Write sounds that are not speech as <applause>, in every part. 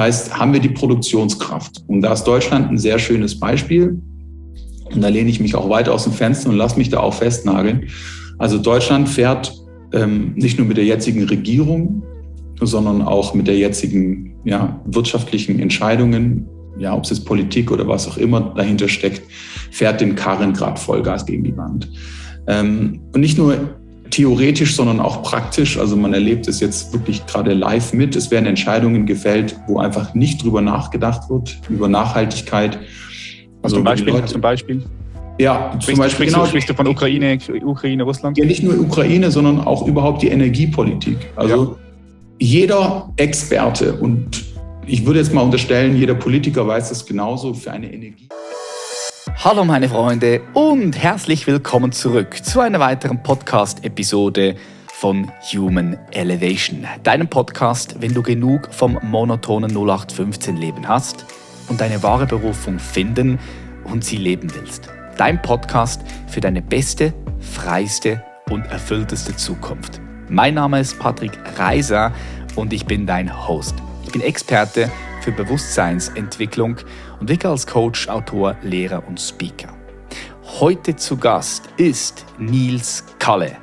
heißt, haben wir die Produktionskraft? Und da ist Deutschland ein sehr schönes Beispiel. Und da lehne ich mich auch weiter aus dem Fenster und lasse mich da auch festnageln. Also Deutschland fährt ähm, nicht nur mit der jetzigen Regierung, sondern auch mit der jetzigen ja, wirtschaftlichen Entscheidungen, ja, ob es jetzt Politik oder was auch immer dahinter steckt, fährt den Karren gerade Vollgas gegen die Wand. Ähm, und nicht nur theoretisch, sondern auch praktisch. Also man erlebt es jetzt wirklich gerade live mit. Es werden Entscheidungen gefällt, wo einfach nicht drüber nachgedacht wird, über Nachhaltigkeit. Also zum Beispiel, Leute, zum Beispiel? Ja, zum Beispiel sprichst, genau, sprichst du von Ukraine, Ukraine, Russland? Ja, nicht nur Ukraine, sondern auch überhaupt die Energiepolitik. Also ja. jeder Experte und ich würde jetzt mal unterstellen, jeder Politiker weiß das genauso für eine Energie. Hallo meine Freunde und herzlich willkommen zurück zu einer weiteren Podcast-Episode von Human Elevation. Deinem Podcast, wenn du genug vom monotonen 0815-Leben hast und deine wahre Berufung finden und sie leben willst. Dein Podcast für deine beste, freiste und erfüllteste Zukunft. Mein Name ist Patrick Reiser und ich bin dein Host. Ich bin Experte für Bewusstseinsentwicklung und wirke als Coach, Autor, Lehrer und Speaker. Heute zu Gast ist Nils Kalle.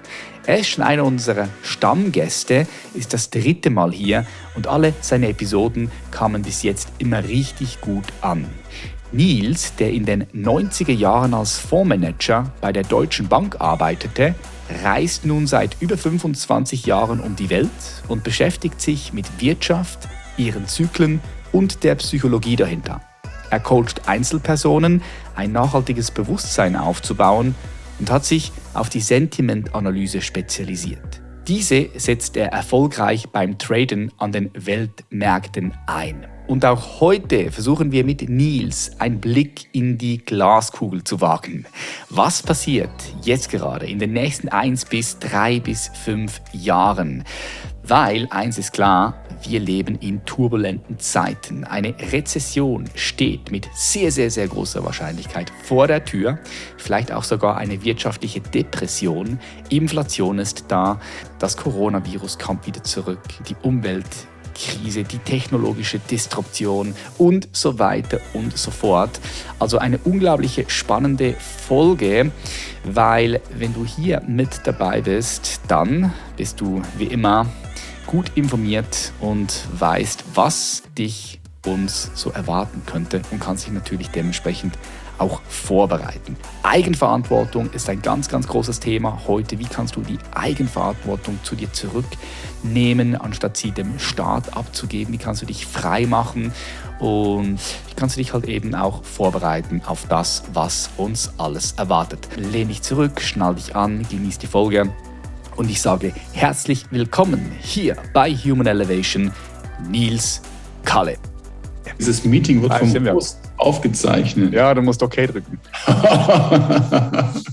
Er ist schon einer unserer Stammgäste, ist das dritte Mal hier und alle seine Episoden kamen bis jetzt immer richtig gut an. Nils, der in den 90er Jahren als Fondsmanager bei der Deutschen Bank arbeitete, reist nun seit über 25 Jahren um die Welt und beschäftigt sich mit Wirtschaft, ihren Zyklen und der Psychologie dahinter. Er coacht Einzelpersonen, ein nachhaltiges Bewusstsein aufzubauen und hat sich auf die Sentimentanalyse spezialisiert. Diese setzt er erfolgreich beim Traden an den Weltmärkten ein. Und auch heute versuchen wir mit Nils einen Blick in die Glaskugel zu wagen. Was passiert jetzt gerade in den nächsten 1 bis 3 bis 5 Jahren? Weil eins ist klar, wir leben in turbulenten Zeiten. Eine Rezession steht mit sehr, sehr, sehr großer Wahrscheinlichkeit vor der Tür. Vielleicht auch sogar eine wirtschaftliche Depression. Inflation ist da. Das Coronavirus kommt wieder zurück. Die Umweltkrise, die technologische Disruption und so weiter und so fort. Also eine unglaubliche spannende Folge, weil wenn du hier mit dabei bist, dann bist du wie immer gut informiert und weißt, was dich uns so erwarten könnte und kannst dich natürlich dementsprechend auch vorbereiten. Eigenverantwortung ist ein ganz, ganz großes Thema heute. Wie kannst du die Eigenverantwortung zu dir zurücknehmen, anstatt sie dem Staat abzugeben? Wie kannst du dich frei machen? Und wie kannst du dich halt eben auch vorbereiten auf das, was uns alles erwartet? Lehn dich zurück, schnall dich an, genieß die Folge und ich sage herzlich willkommen hier bei Human Elevation, Nils Kalle. Dieses Meeting wird ah, vom Host aufgezeichnet. Ja, du musst OK drücken. <laughs>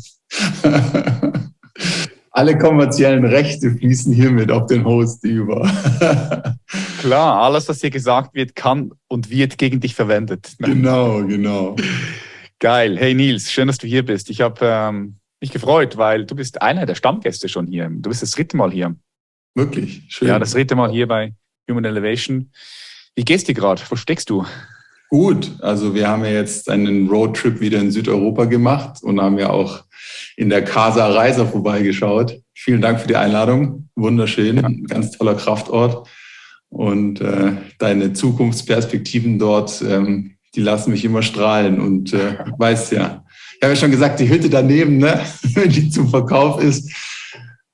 Alle kommerziellen Rechte fließen hiermit auf den Host über. <laughs> Klar, alles, was hier gesagt wird, kann und wird gegen dich verwendet. Genau, genau. Geil. Hey Nils, schön, dass du hier bist. Ich habe ähm, mich gefreut, weil du bist einer der Stammgäste schon hier. Du bist das dritte Mal hier. Wirklich? Schön. Ja, das dritte Mal hier bei Human Elevation. Wie geht's dir gerade? Wo steckst du? Gut, also wir haben ja jetzt einen Roadtrip wieder in Südeuropa gemacht und haben ja auch in der Casa Reiser vorbeigeschaut. Vielen Dank für die Einladung. Wunderschön, ja. ein ganz toller Kraftort. Und äh, deine Zukunftsperspektiven dort, ähm, die lassen mich immer strahlen. Und äh, weißt ja, habe ja schon gesagt, die Hütte daneben, ne, <laughs> die zum Verkauf ist,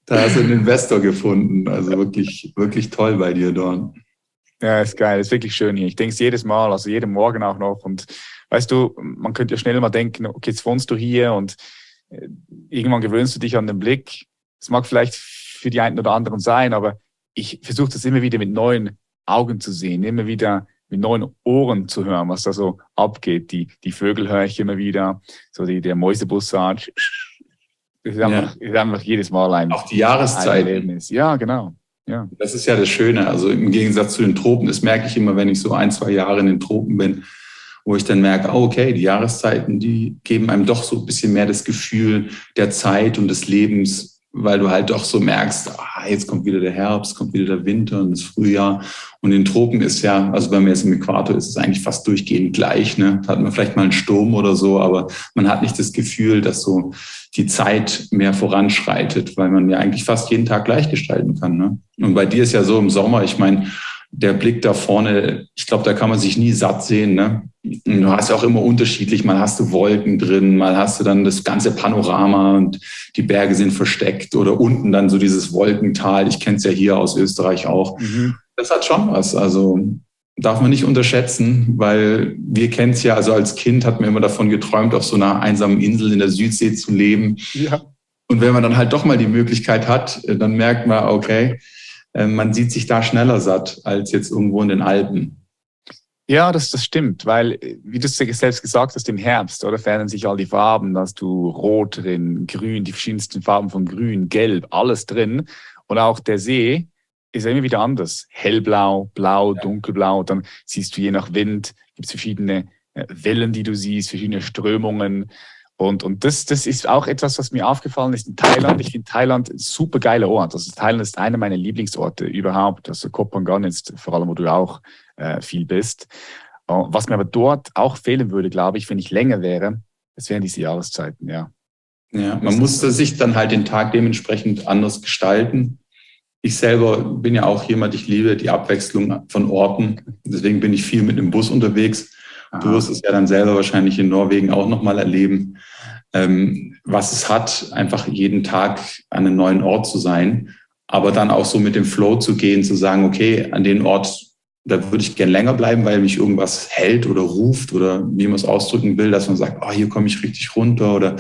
da hast du einen Investor gefunden. Also wirklich, wirklich toll bei dir, Dorn. Ja, ist geil, ist wirklich schön hier. Ich denke es jedes Mal, also jeden Morgen auch noch. Und weißt du, man könnte ja schnell mal denken, okay, jetzt wohnst du hier und äh, irgendwann gewöhnst du dich an den Blick. Das mag vielleicht für die einen oder anderen sein, aber ich versuche das immer wieder mit neuen Augen zu sehen, immer wieder mit neuen Ohren zu hören, was da so abgeht. Die, die Vögel höre ich immer wieder, so die, der Mäusebussard. Das ist einfach, ja. ist einfach jedes Mal ein. Auch die Jahreszeit. Ja, genau. Ja. Das ist ja das Schöne. Also im Gegensatz zu den Tropen, das merke ich immer, wenn ich so ein, zwei Jahre in den Tropen bin, wo ich dann merke, oh, okay, die Jahreszeiten, die geben einem doch so ein bisschen mehr das Gefühl der Zeit und des Lebens weil du halt doch so merkst, ah, jetzt kommt wieder der Herbst, kommt wieder der Winter und das Frühjahr. Und in Tropen ist ja, also wenn man jetzt im Äquator ist, ist es eigentlich fast durchgehend gleich. Ne? Da hat man vielleicht mal einen Sturm oder so, aber man hat nicht das Gefühl, dass so die Zeit mehr voranschreitet, weil man ja eigentlich fast jeden Tag gleich gestalten kann. Ne? Und bei dir ist ja so im Sommer, ich meine, der Blick da vorne, ich glaube, da kann man sich nie satt sehen. Ne? Du hast ja auch immer unterschiedlich, mal hast du Wolken drin, mal hast du dann das ganze Panorama und die Berge sind versteckt oder unten dann so dieses Wolkental. Ich kenne es ja hier aus Österreich auch. Mhm. Das hat schon was. Also darf man nicht unterschätzen, weil wir kennen es ja, also als Kind hat man immer davon geträumt, auf so einer einsamen Insel in der Südsee zu leben. Ja. Und wenn man dann halt doch mal die Möglichkeit hat, dann merkt man, okay, man sieht sich da schneller satt als jetzt irgendwo in den Alpen. Ja, das, das stimmt, weil, wie du selbst gesagt hast, im Herbst, oder verändern sich all die Farben, da hast du Rot drin, Grün, die verschiedensten Farben von Grün, Gelb, alles drin. Und auch der See ist immer wieder anders. Hellblau, Blau, ja. Dunkelblau. Dann siehst du je nach Wind, gibt es verschiedene äh, Wellen, die du siehst, verschiedene Strömungen. Und, und das, das ist auch etwas, was mir aufgefallen ist in Thailand. Ich finde Thailand ein super geiler Ort. Also Thailand ist einer meiner Lieblingsorte überhaupt. Also Koh Phangan jetzt vor allem, wo du auch äh, viel bist. Uh, was mir aber dort auch fehlen würde, glaube ich, wenn ich länger wäre, das wären diese Jahreszeiten, ja. Ja, man musste sich dann halt den Tag dementsprechend anders gestalten. Ich selber bin ja auch jemand, ich liebe die Abwechslung von Orten. Deswegen bin ich viel mit dem Bus unterwegs. Du wirst es ja dann selber wahrscheinlich in Norwegen auch nochmal erleben, ähm, was es hat, einfach jeden Tag an einem neuen Ort zu sein, aber dann auch so mit dem Flow zu gehen, zu sagen, okay, an den Ort, da würde ich gern länger bleiben, weil mich irgendwas hält oder ruft oder wie man es ausdrücken will, dass man sagt, oh, hier komme ich richtig runter oder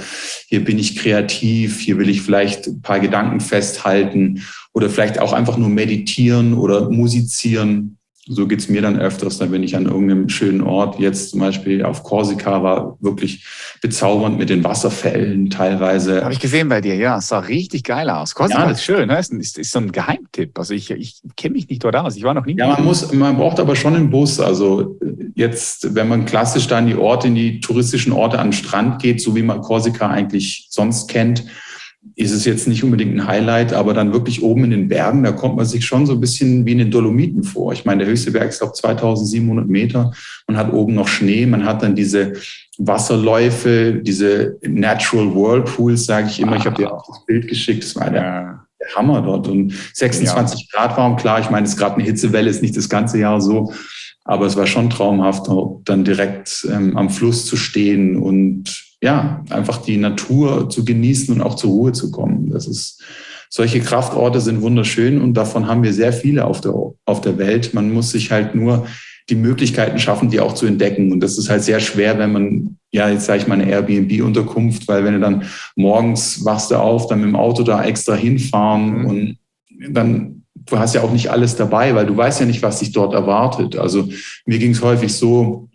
hier bin ich kreativ, hier will ich vielleicht ein paar Gedanken festhalten oder vielleicht auch einfach nur meditieren oder musizieren so geht's mir dann öfters, dann bin ich an irgendeinem schönen Ort, jetzt zum Beispiel auf Korsika, war wirklich bezaubernd mit den Wasserfällen teilweise. Habe ich gesehen bei dir, ja, es sah richtig geil aus. Korsika ja, ist schön, ne? ist, ist, ist so ein Geheimtipp. Also ich, ich kenne mich nicht dort aus, ich war noch nie. Ja, man muss, man braucht aber schon einen Bus. Also jetzt, wenn man klassisch da in die Orte, in die touristischen Orte an den Strand geht, so wie man Korsika eigentlich sonst kennt, ist es jetzt nicht unbedingt ein Highlight, aber dann wirklich oben in den Bergen, da kommt man sich schon so ein bisschen wie in den Dolomiten vor. Ich meine, der höchste Berg ist, glaube 2700 Meter. Man hat oben noch Schnee, man hat dann diese Wasserläufe, diese Natural Whirlpools, sage ich immer. Ich habe dir auch das Bild geschickt, das war der, der Hammer dort. Und 26 ja. Grad warm, klar, ich meine, es ist gerade eine Hitzewelle, ist nicht das ganze Jahr so. Aber es war schon traumhaft, dann direkt ähm, am Fluss zu stehen und ja, einfach die Natur zu genießen und auch zur Ruhe zu kommen. Das ist, solche Kraftorte sind wunderschön und davon haben wir sehr viele auf der, auf der Welt. Man muss sich halt nur die Möglichkeiten schaffen, die auch zu entdecken. Und das ist halt sehr schwer, wenn man, ja, jetzt sage ich mal eine Airbnb-Unterkunft, weil wenn du dann morgens wachst du auf, dann mit dem Auto da extra hinfahren mhm. und dann, du hast ja auch nicht alles dabei, weil du weißt ja nicht, was dich dort erwartet. Also mir ging es häufig so,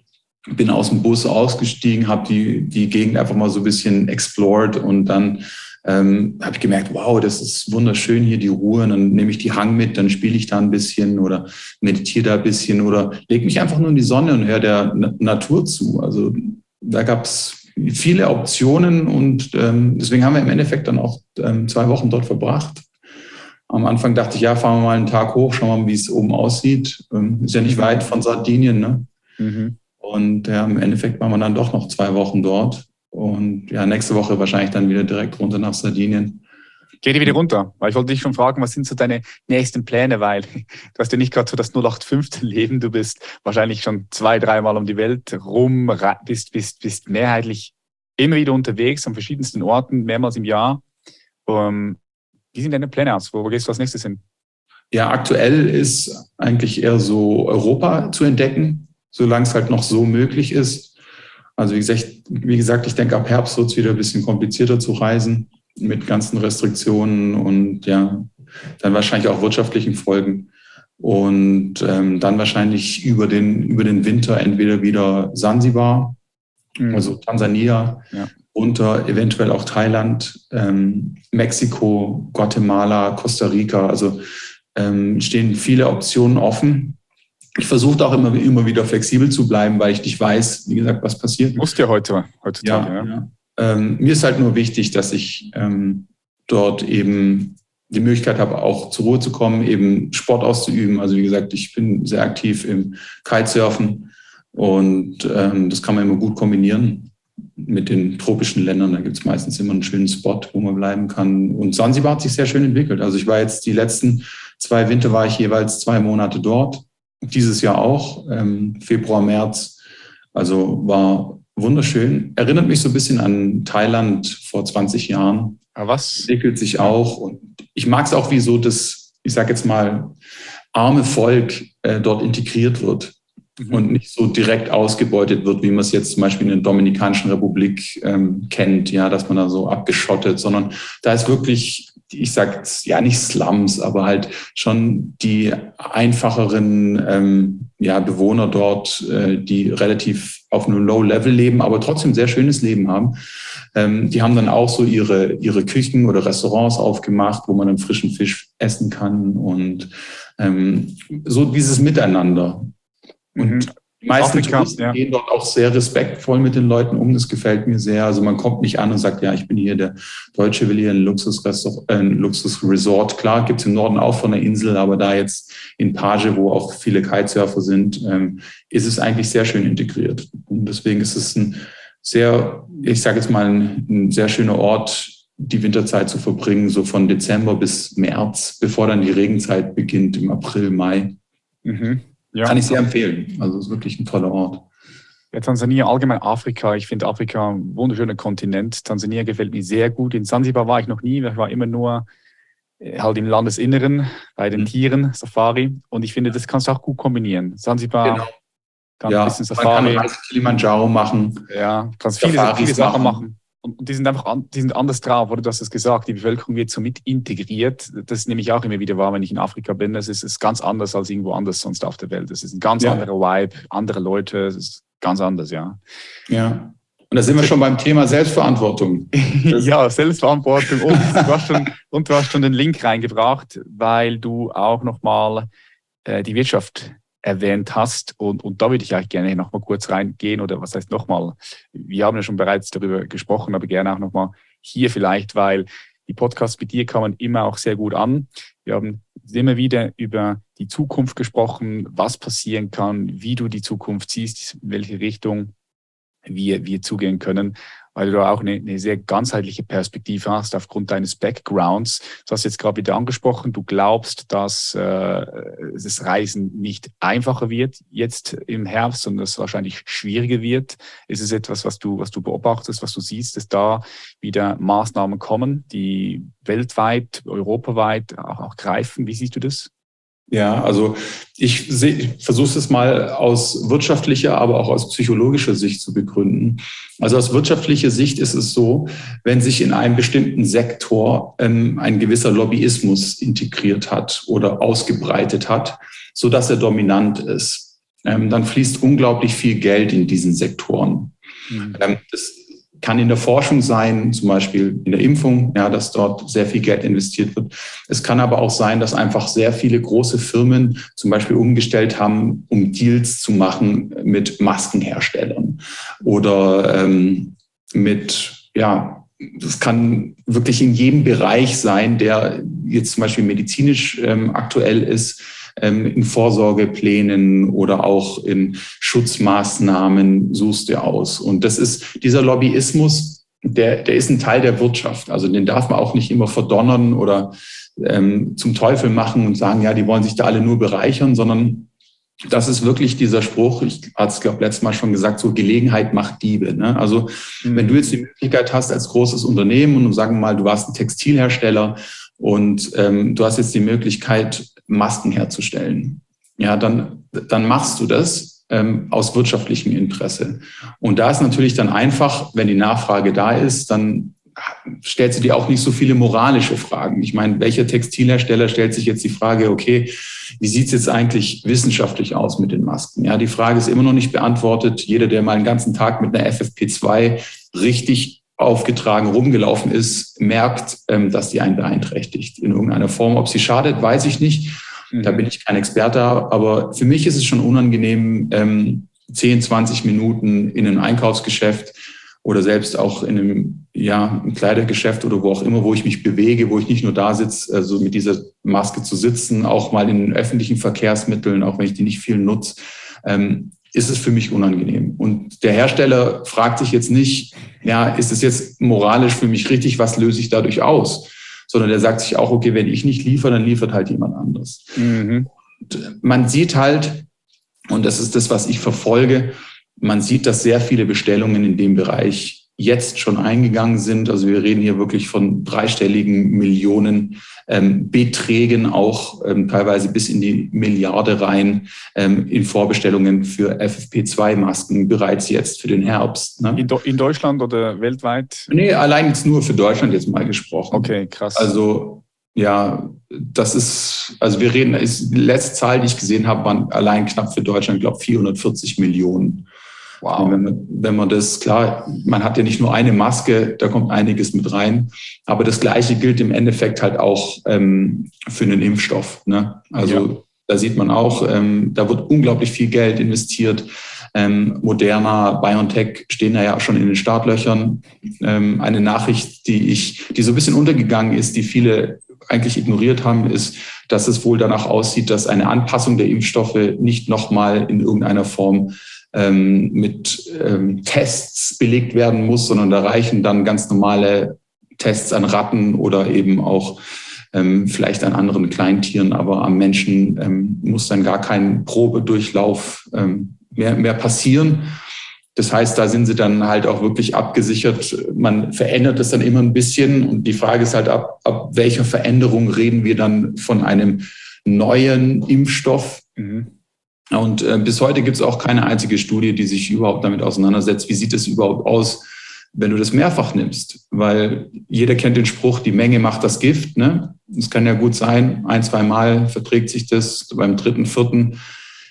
bin aus dem Bus ausgestiegen, habe die, die Gegend einfach mal so ein bisschen explored und dann ähm, habe ich gemerkt, wow, das ist wunderschön hier, die Ruhe. Und dann nehme ich die Hang mit, dann spiele ich da ein bisschen oder meditiere da ein bisschen oder lege mich einfach nur in die Sonne und höre der Na Natur zu. Also da gab es viele Optionen und ähm, deswegen haben wir im Endeffekt dann auch ähm, zwei Wochen dort verbracht. Am Anfang dachte ich, ja, fahren wir mal einen Tag hoch, schauen wir mal, wie es oben aussieht. Ähm, ist ja nicht weit von Sardinien, ne? Mhm. Und ja, im Endeffekt waren wir dann doch noch zwei Wochen dort. Und ja, nächste Woche wahrscheinlich dann wieder direkt runter nach Sardinien. Geht ihr wieder runter? Weil ich wollte dich schon fragen, was sind so deine nächsten Pläne? Weil <laughs> du hast ja nicht gerade so das 0815 Leben. Du bist wahrscheinlich schon zwei, dreimal um die Welt rum, bist, bist, bist mehrheitlich immer wieder unterwegs an verschiedensten Orten, mehrmals im Jahr. Um, ähm, wie sind deine Pläne aus? Wo, wo gehst du als nächstes hin? Ja, aktuell ist eigentlich eher so Europa zu entdecken solange es halt noch so möglich ist. Also wie gesagt, wie gesagt ich denke, ab Herbst wird es wieder ein bisschen komplizierter zu reisen mit ganzen Restriktionen und ja, dann wahrscheinlich auch wirtschaftlichen Folgen. Und ähm, dann wahrscheinlich über den, über den Winter entweder wieder Sansibar, mhm. also Tansania, ja. unter eventuell auch Thailand, ähm, Mexiko, Guatemala, Costa Rica. Also ähm, stehen viele Optionen offen ich versuche auch immer, immer wieder flexibel zu bleiben, weil ich nicht weiß, wie gesagt, was passiert. Musst ja heute, heutzutage. Ja, ja. ja. Ähm, mir ist halt nur wichtig, dass ich ähm, dort eben die Möglichkeit habe, auch zur Ruhe zu kommen, eben Sport auszuüben. Also wie gesagt, ich bin sehr aktiv im Kitesurfen und ähm, das kann man immer gut kombinieren mit den tropischen Ländern. Da gibt es meistens immer einen schönen Spot, wo man bleiben kann. Und Sansibar hat sich sehr schön entwickelt. Also ich war jetzt die letzten zwei Winter war ich jeweils zwei Monate dort. Dieses Jahr auch, ähm, Februar, März. Also war wunderschön. Erinnert mich so ein bisschen an Thailand vor 20 Jahren. Aber was? Entwickelt sich auch. Und ich mag es auch, wie so das, ich sage jetzt mal, arme Volk äh, dort integriert wird mhm. und nicht so direkt ausgebeutet wird, wie man es jetzt zum Beispiel in der Dominikanischen Republik ähm, kennt, ja, dass man da so abgeschottet, sondern da ist wirklich ich sage ja nicht Slums, aber halt schon die einfacheren ähm, ja, Bewohner dort, äh, die relativ auf einem Low-Level leben, aber trotzdem sehr schönes Leben haben. Ähm, die haben dann auch so ihre, ihre Küchen oder Restaurants aufgemacht, wo man dann frischen Fisch essen kann und ähm, so dieses Miteinander. Und mhm. Die meisten Touristen ja. gehen dort auch sehr respektvoll mit den Leuten um. Das gefällt mir sehr. Also man kommt nicht an und sagt, ja, ich bin hier der Deutsche, will hier ein Luxusresort. Äh, Luxusresort. Klar, gibt's im Norden auch von der Insel, aber da jetzt in Page, wo auch viele Kitesurfer sind, ähm, ist es eigentlich sehr schön integriert. Und deswegen ist es ein sehr, ich sage jetzt mal, ein, ein sehr schöner Ort, die Winterzeit zu verbringen, so von Dezember bis März, bevor dann die Regenzeit beginnt im April, Mai. Mhm. Ja. Kann ich sehr empfehlen. Also es ist wirklich ein toller Ort. Ja, Tansania, allgemein Afrika. Ich finde Afrika ein wunderschöner Kontinent. Tansania gefällt mir sehr gut. In Zanzibar war ich noch nie. Ich war immer nur äh, halt im Landesinneren bei den mhm. Tieren, Safari. Und ich finde, das kannst du auch gut kombinieren. Zanzibar genau. kann ja, ein bisschen Safari. Man kann Kilimanjaro machen. Ja, kannst viele, viele Sachen machen. machen. Und die sind einfach an, die sind anders drauf, oder du hast es gesagt, die Bevölkerung wird so mit integriert. Das nehme ich auch immer wieder wahr, wenn ich in Afrika bin. Das ist, ist ganz anders als irgendwo anders sonst auf der Welt. Das ist ein ganz ja. anderer Vibe, andere Leute, es ist ganz anders, ja. Ja. Und da sind wir schon beim Thema Selbstverantwortung. <laughs> ja, Selbstverantwortung. Und du, hast schon, und du hast schon den Link reingebracht, weil du auch nochmal äh, die Wirtschaft erwähnt hast. Und, und da würde ich eigentlich gerne noch mal kurz reingehen oder was heißt nochmal? Wir haben ja schon bereits darüber gesprochen, aber gerne auch noch mal hier vielleicht, weil die Podcasts mit dir kamen immer auch sehr gut an. Wir haben immer wieder über die Zukunft gesprochen, was passieren kann, wie du die Zukunft siehst, welche Richtung wir, wir zugehen können weil du auch eine, eine sehr ganzheitliche Perspektive hast aufgrund deines Backgrounds. Du hast jetzt gerade wieder angesprochen, du glaubst, dass äh, das Reisen nicht einfacher wird jetzt im Herbst, sondern es wahrscheinlich schwieriger wird. Ist es etwas, was du, was du beobachtest, was du siehst, dass da wieder Maßnahmen kommen, die weltweit, europaweit auch, auch greifen? Wie siehst du das? Ja, also ich, ich versuche es mal aus wirtschaftlicher, aber auch aus psychologischer Sicht zu begründen. Also aus wirtschaftlicher Sicht ist es so, wenn sich in einem bestimmten Sektor ähm, ein gewisser Lobbyismus integriert hat oder ausgebreitet hat, so dass er dominant ist, ähm, dann fließt unglaublich viel Geld in diesen Sektoren. Mhm. Ähm, das kann in der Forschung sein, zum Beispiel in der Impfung, ja, dass dort sehr viel Geld investiert wird. Es kann aber auch sein, dass einfach sehr viele große Firmen zum Beispiel umgestellt haben, um Deals zu machen mit Maskenherstellern oder ähm, mit, ja, das kann wirklich in jedem Bereich sein, der jetzt zum Beispiel medizinisch ähm, aktuell ist ähm, in Vorsorgeplänen oder auch in Schutzmaßnahmen suchst du aus. Und das ist dieser Lobbyismus, der, der ist ein Teil der Wirtschaft. Also den darf man auch nicht immer verdonnern oder ähm, zum Teufel machen und sagen, ja, die wollen sich da alle nur bereichern, sondern das ist wirklich dieser Spruch, ich hatte es, glaube letztes Mal schon gesagt, so Gelegenheit macht Diebe. Ne? Also mhm. wenn du jetzt die Möglichkeit hast als großes Unternehmen und sagen wir mal, du warst ein Textilhersteller und ähm, du hast jetzt die Möglichkeit, Masken herzustellen. Ja, dann, dann machst du das ähm, aus wirtschaftlichem Interesse. Und da ist natürlich dann einfach, wenn die Nachfrage da ist, dann stellt sie dir auch nicht so viele moralische Fragen. Ich meine, welcher Textilhersteller stellt sich jetzt die Frage, okay, wie sieht's jetzt eigentlich wissenschaftlich aus mit den Masken? Ja, die Frage ist immer noch nicht beantwortet. Jeder, der mal einen ganzen Tag mit einer FFP2 richtig aufgetragen rumgelaufen ist, merkt, ähm, dass die einen beeinträchtigt in irgendeiner Form. Ob sie schadet, weiß ich nicht. Da mhm. bin ich kein Experte, aber für mich ist es schon unangenehm, ähm, 10, 20 Minuten in ein Einkaufsgeschäft oder selbst auch in einem, ja, im Kleidergeschäft oder wo auch immer, wo ich mich bewege, wo ich nicht nur da sitze, also mit dieser Maske zu sitzen, auch mal in öffentlichen Verkehrsmitteln, auch wenn ich die nicht viel nutze, ähm, ist es für mich unangenehm. Und der Hersteller fragt sich jetzt nicht, ja, ist es jetzt moralisch für mich richtig, was löse ich dadurch aus? Sondern der sagt sich auch, okay, wenn ich nicht liefere, dann liefert halt jemand anderes. Mhm. man sieht halt, und das ist das, was ich verfolge, man sieht, dass sehr viele Bestellungen in dem Bereich jetzt schon eingegangen sind. Also wir reden hier wirklich von dreistelligen Millionen ähm, Beträgen, auch ähm, teilweise bis in die Milliarde rein ähm, in Vorbestellungen für FFP2-Masken bereits jetzt für den Herbst. Ne? In, in, Deutschland oder weltweit? Nee, allein jetzt nur für Deutschland jetzt mal gesprochen. Okay, krass. Also ja, das ist, also wir reden, ist, die letzte Zahl, die ich gesehen habe, waren allein knapp für Deutschland, glaube 440 Millionen. Wow. Wenn man, wenn man das, klar, man hat ja nicht nur eine Maske, da kommt einiges mit rein. Aber das Gleiche gilt im Endeffekt halt auch ähm, für einen Impfstoff. Ne? Also ja. da sieht man auch, ähm, da wird unglaublich viel Geld investiert. Ähm, Moderna, BioNTech stehen da ja auch schon in den Startlöchern. Ähm, eine Nachricht, die ich, die so ein bisschen untergegangen ist, die viele eigentlich ignoriert haben, ist, dass es wohl danach aussieht, dass eine Anpassung der Impfstoffe nicht nochmal in irgendeiner Form ähm, mit ähm, Tests belegt werden muss, sondern da reichen dann ganz normale Tests an Ratten oder eben auch ähm, vielleicht an anderen Kleintieren, aber am Menschen ähm, muss dann gar kein Probedurchlauf ähm, mehr, mehr passieren. Das heißt, da sind sie dann halt auch wirklich abgesichert. Man verändert es dann immer ein bisschen. Und die Frage ist halt, ab, ab welcher Veränderung reden wir dann von einem neuen Impfstoff? Mhm. Und äh, bis heute gibt es auch keine einzige Studie, die sich überhaupt damit auseinandersetzt, wie sieht es überhaupt aus, wenn du das mehrfach nimmst. Weil jeder kennt den Spruch, die Menge macht das Gift. Ne? Es kann ja gut sein, ein, zwei Mal verträgt sich das, beim dritten, vierten.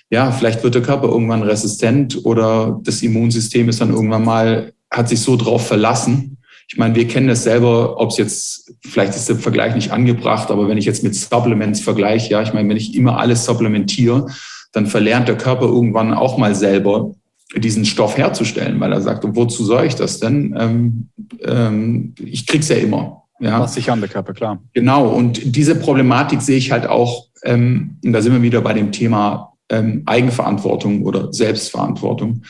Ja, vielleicht wird der Körper irgendwann resistent oder das Immunsystem ist dann irgendwann mal, hat sich so drauf verlassen. Ich meine, wir kennen das selber, ob es jetzt, vielleicht ist der Vergleich nicht angebracht, aber wenn ich jetzt mit Supplements vergleiche, ja, ich meine, wenn ich immer alles supplementiere, dann verlernt der Körper irgendwann auch mal selber diesen Stoff herzustellen, weil er sagt, wozu soll ich das denn? Ähm, ähm, ich krieg's ja immer. Ja. Was sich an der Körper, klar. Genau. Und diese Problematik sehe ich halt auch, ähm, und da sind wir wieder bei dem Thema ähm, Eigenverantwortung oder Selbstverantwortung.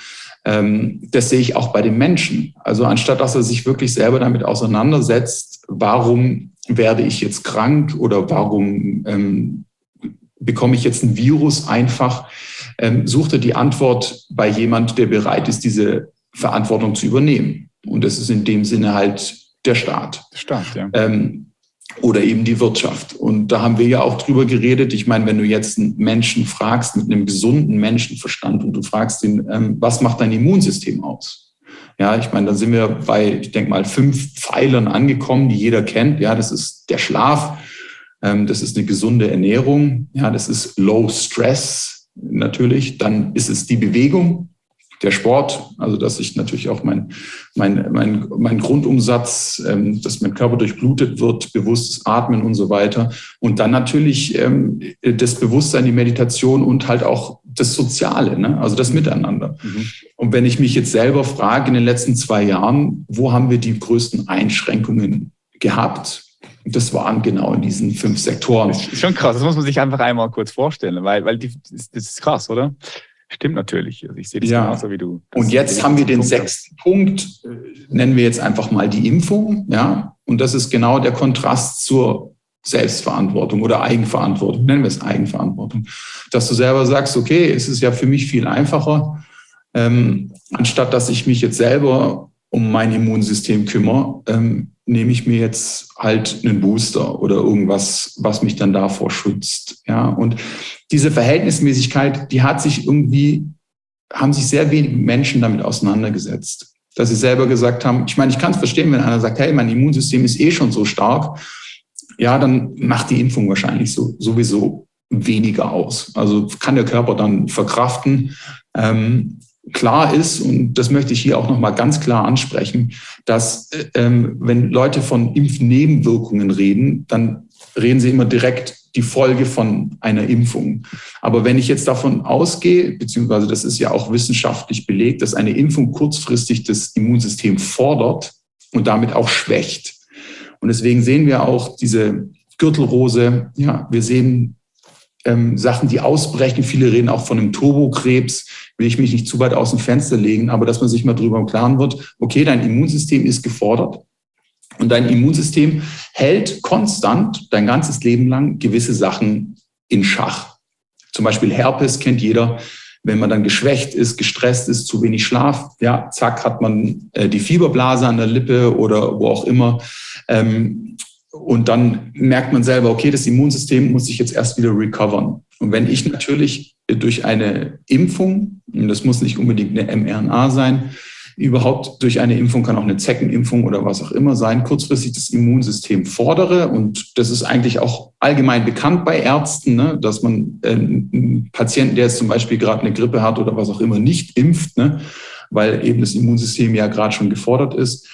Ähm, das sehe ich auch bei den Menschen. Also anstatt dass er sich wirklich selber damit auseinandersetzt, warum werde ich jetzt krank oder warum ähm, bekomme ich jetzt ein Virus einfach, ähm, suchte die Antwort bei jemand, der bereit ist, diese Verantwortung zu übernehmen. Und das ist in dem Sinne halt der Staat. Staat, ja. Ähm, oder eben die Wirtschaft. Und da haben wir ja auch drüber geredet. Ich meine, wenn du jetzt einen Menschen fragst mit einem gesunden Menschenverstand und du fragst ihn, ähm, was macht dein Immunsystem aus? Ja, ich meine, da sind wir bei, ich denke mal, fünf Pfeilern angekommen, die jeder kennt. Ja, das ist der Schlaf, das ist eine gesunde Ernährung. Ja, das ist Low Stress natürlich. Dann ist es die Bewegung, der Sport, also dass ich natürlich auch mein, mein, mein, mein Grundumsatz, ähm, dass mein Körper durchblutet wird, bewusstes Atmen und so weiter. Und dann natürlich ähm, das Bewusstsein, die Meditation und halt auch das Soziale, ne? also das Miteinander. Mhm. Und wenn ich mich jetzt selber frage in den letzten zwei Jahren, wo haben wir die größten Einschränkungen gehabt? Das waren genau in diesen fünf Sektoren. Das ist schon krass, das muss man sich einfach einmal kurz vorstellen, weil, weil die, das ist krass, oder? Stimmt natürlich. Also ich sehe das ja. genauso wie du. Das und jetzt haben wir den Punkt sechsten Punkt, äh, nennen wir jetzt einfach mal die Impfung, ja. Und das ist genau der Kontrast zur Selbstverantwortung oder Eigenverantwortung, nennen wir es Eigenverantwortung. Dass du selber sagst, okay, es ist ja für mich viel einfacher, ähm, anstatt dass ich mich jetzt selber um mein Immunsystem kümmere, ähm, nehme ich mir jetzt halt einen Booster oder irgendwas, was mich dann davor schützt. Ja, und diese Verhältnismäßigkeit, die hat sich irgendwie, haben sich sehr wenige Menschen damit auseinandergesetzt. Dass sie selber gesagt haben, ich meine, ich kann es verstehen, wenn einer sagt, hey, mein Immunsystem ist eh schon so stark. Ja, dann macht die Impfung wahrscheinlich so, sowieso weniger aus. Also kann der Körper dann verkraften. Ähm, klar ist, und das möchte ich hier auch nochmal ganz klar ansprechen, dass ähm, wenn Leute von Impfnebenwirkungen reden, dann reden sie immer direkt die Folge von einer Impfung. Aber wenn ich jetzt davon ausgehe, beziehungsweise das ist ja auch wissenschaftlich belegt, dass eine Impfung kurzfristig das Immunsystem fordert und damit auch schwächt. Und deswegen sehen wir auch diese Gürtelrose, ja, wir sehen ähm, Sachen, die ausbrechen. Viele reden auch von einem Turbokrebs. Will ich mich nicht zu weit aus dem Fenster legen, aber dass man sich mal drüber im Klaren wird, okay, dein Immunsystem ist gefordert. Und dein Immunsystem hält konstant dein ganzes Leben lang gewisse Sachen in Schach. Zum Beispiel Herpes kennt jeder. Wenn man dann geschwächt ist, gestresst ist, zu wenig Schlaf, ja, zack, hat man äh, die Fieberblase an der Lippe oder wo auch immer. Ähm, und dann merkt man selber, okay, das Immunsystem muss sich jetzt erst wieder recovern. Und wenn ich natürlich durch eine Impfung, und das muss nicht unbedingt eine mRNA sein, überhaupt durch eine Impfung kann auch eine Zeckenimpfung oder was auch immer sein, kurzfristig das Immunsystem fordere. Und das ist eigentlich auch allgemein bekannt bei Ärzten, ne, dass man äh, einen Patienten, der jetzt zum Beispiel gerade eine Grippe hat oder was auch immer, nicht impft, ne, weil eben das Immunsystem ja gerade schon gefordert ist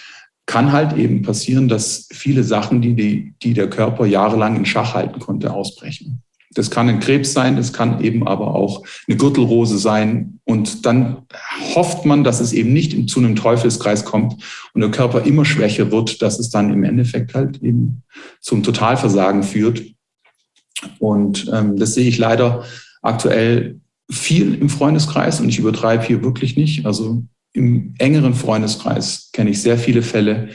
kann halt eben passieren, dass viele Sachen, die, die, die der Körper jahrelang in Schach halten konnte, ausbrechen. Das kann ein Krebs sein, das kann eben aber auch eine Gürtelrose sein. Und dann hofft man, dass es eben nicht zu einem Teufelskreis kommt und der Körper immer schwächer wird, dass es dann im Endeffekt halt eben zum Totalversagen führt. Und ähm, das sehe ich leider aktuell viel im Freundeskreis und ich übertreibe hier wirklich nicht. Also im engeren Freundeskreis kenne ich sehr viele Fälle,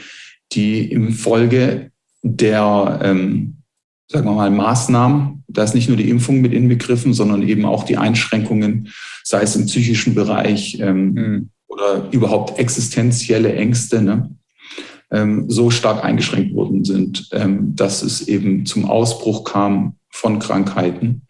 die im Folge der, ähm, sagen wir mal, Maßnahmen, da ist nicht nur die Impfung mit inbegriffen, sondern eben auch die Einschränkungen, sei es im psychischen Bereich ähm, mhm. oder überhaupt existenzielle Ängste, ne, ähm, so stark eingeschränkt worden sind, ähm, dass es eben zum Ausbruch kam von Krankheiten.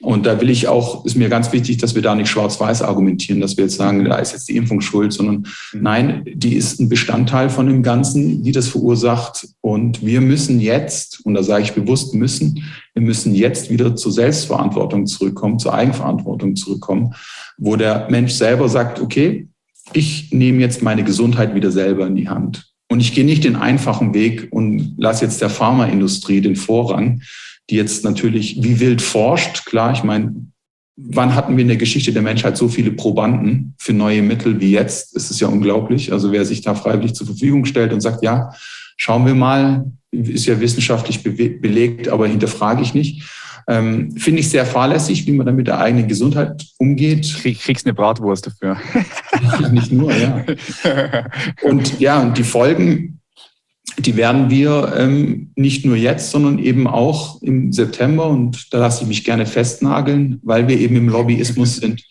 Und da will ich auch, ist mir ganz wichtig, dass wir da nicht schwarz-weiß argumentieren, dass wir jetzt sagen, da ist jetzt die Impfung schuld, sondern mhm. nein, die ist ein Bestandteil von dem Ganzen, die das verursacht. Und wir müssen jetzt, und da sage ich bewusst müssen, wir müssen jetzt wieder zur Selbstverantwortung zurückkommen, zur Eigenverantwortung zurückkommen, wo der Mensch selber sagt, okay, ich nehme jetzt meine Gesundheit wieder selber in die Hand. Und ich gehe nicht den einfachen Weg und lasse jetzt der Pharmaindustrie den Vorrang, die jetzt natürlich wie wild forscht. Klar, ich meine, wann hatten wir in der Geschichte der Menschheit so viele Probanden für neue Mittel wie jetzt? Es ist ja unglaublich. Also wer sich da freiwillig zur Verfügung stellt und sagt, ja, schauen wir mal, ist ja wissenschaftlich belegt, aber hinterfrage ich nicht. Ähm, Finde ich sehr fahrlässig, wie man dann mit der eigenen Gesundheit umgeht. Krieg, kriegst eine Bratwurst dafür. <laughs> nicht nur, ja. <laughs> Und ja, und die Folgen die werden wir ähm, nicht nur jetzt, sondern eben auch im September. Und da lasse ich mich gerne festnageln, weil wir eben im Lobbyismus sind.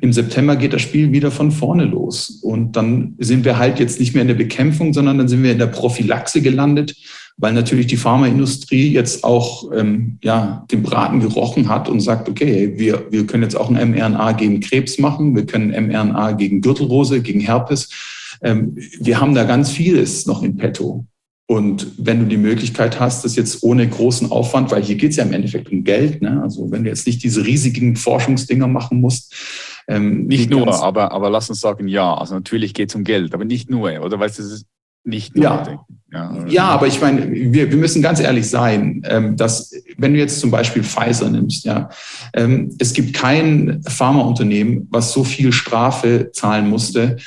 Im September geht das Spiel wieder von vorne los. Und dann sind wir halt jetzt nicht mehr in der Bekämpfung, sondern dann sind wir in der Prophylaxe gelandet, weil natürlich die Pharmaindustrie jetzt auch ähm, ja, den Braten gerochen hat und sagt, okay, wir, wir können jetzt auch ein mRNA gegen Krebs machen, wir können mRNA gegen Gürtelrose, gegen Herpes. Ähm, wir haben da ganz vieles noch in petto. Und wenn du die Möglichkeit hast, das jetzt ohne großen Aufwand, weil hier geht es ja im Endeffekt um Geld, ne? also wenn du jetzt nicht diese riesigen Forschungsdinger machen musst. Ähm, nicht nur, aber, aber lass uns sagen, ja, also natürlich geht es um Geld, aber nicht nur, oder weißt du, es ist nicht nur. Ja, ja, ja, aber ich meine, wir, wir müssen ganz ehrlich sein, ähm, dass wenn du jetzt zum Beispiel Pfizer nimmst, ja, ähm, es gibt kein Pharmaunternehmen, was so viel Strafe zahlen musste,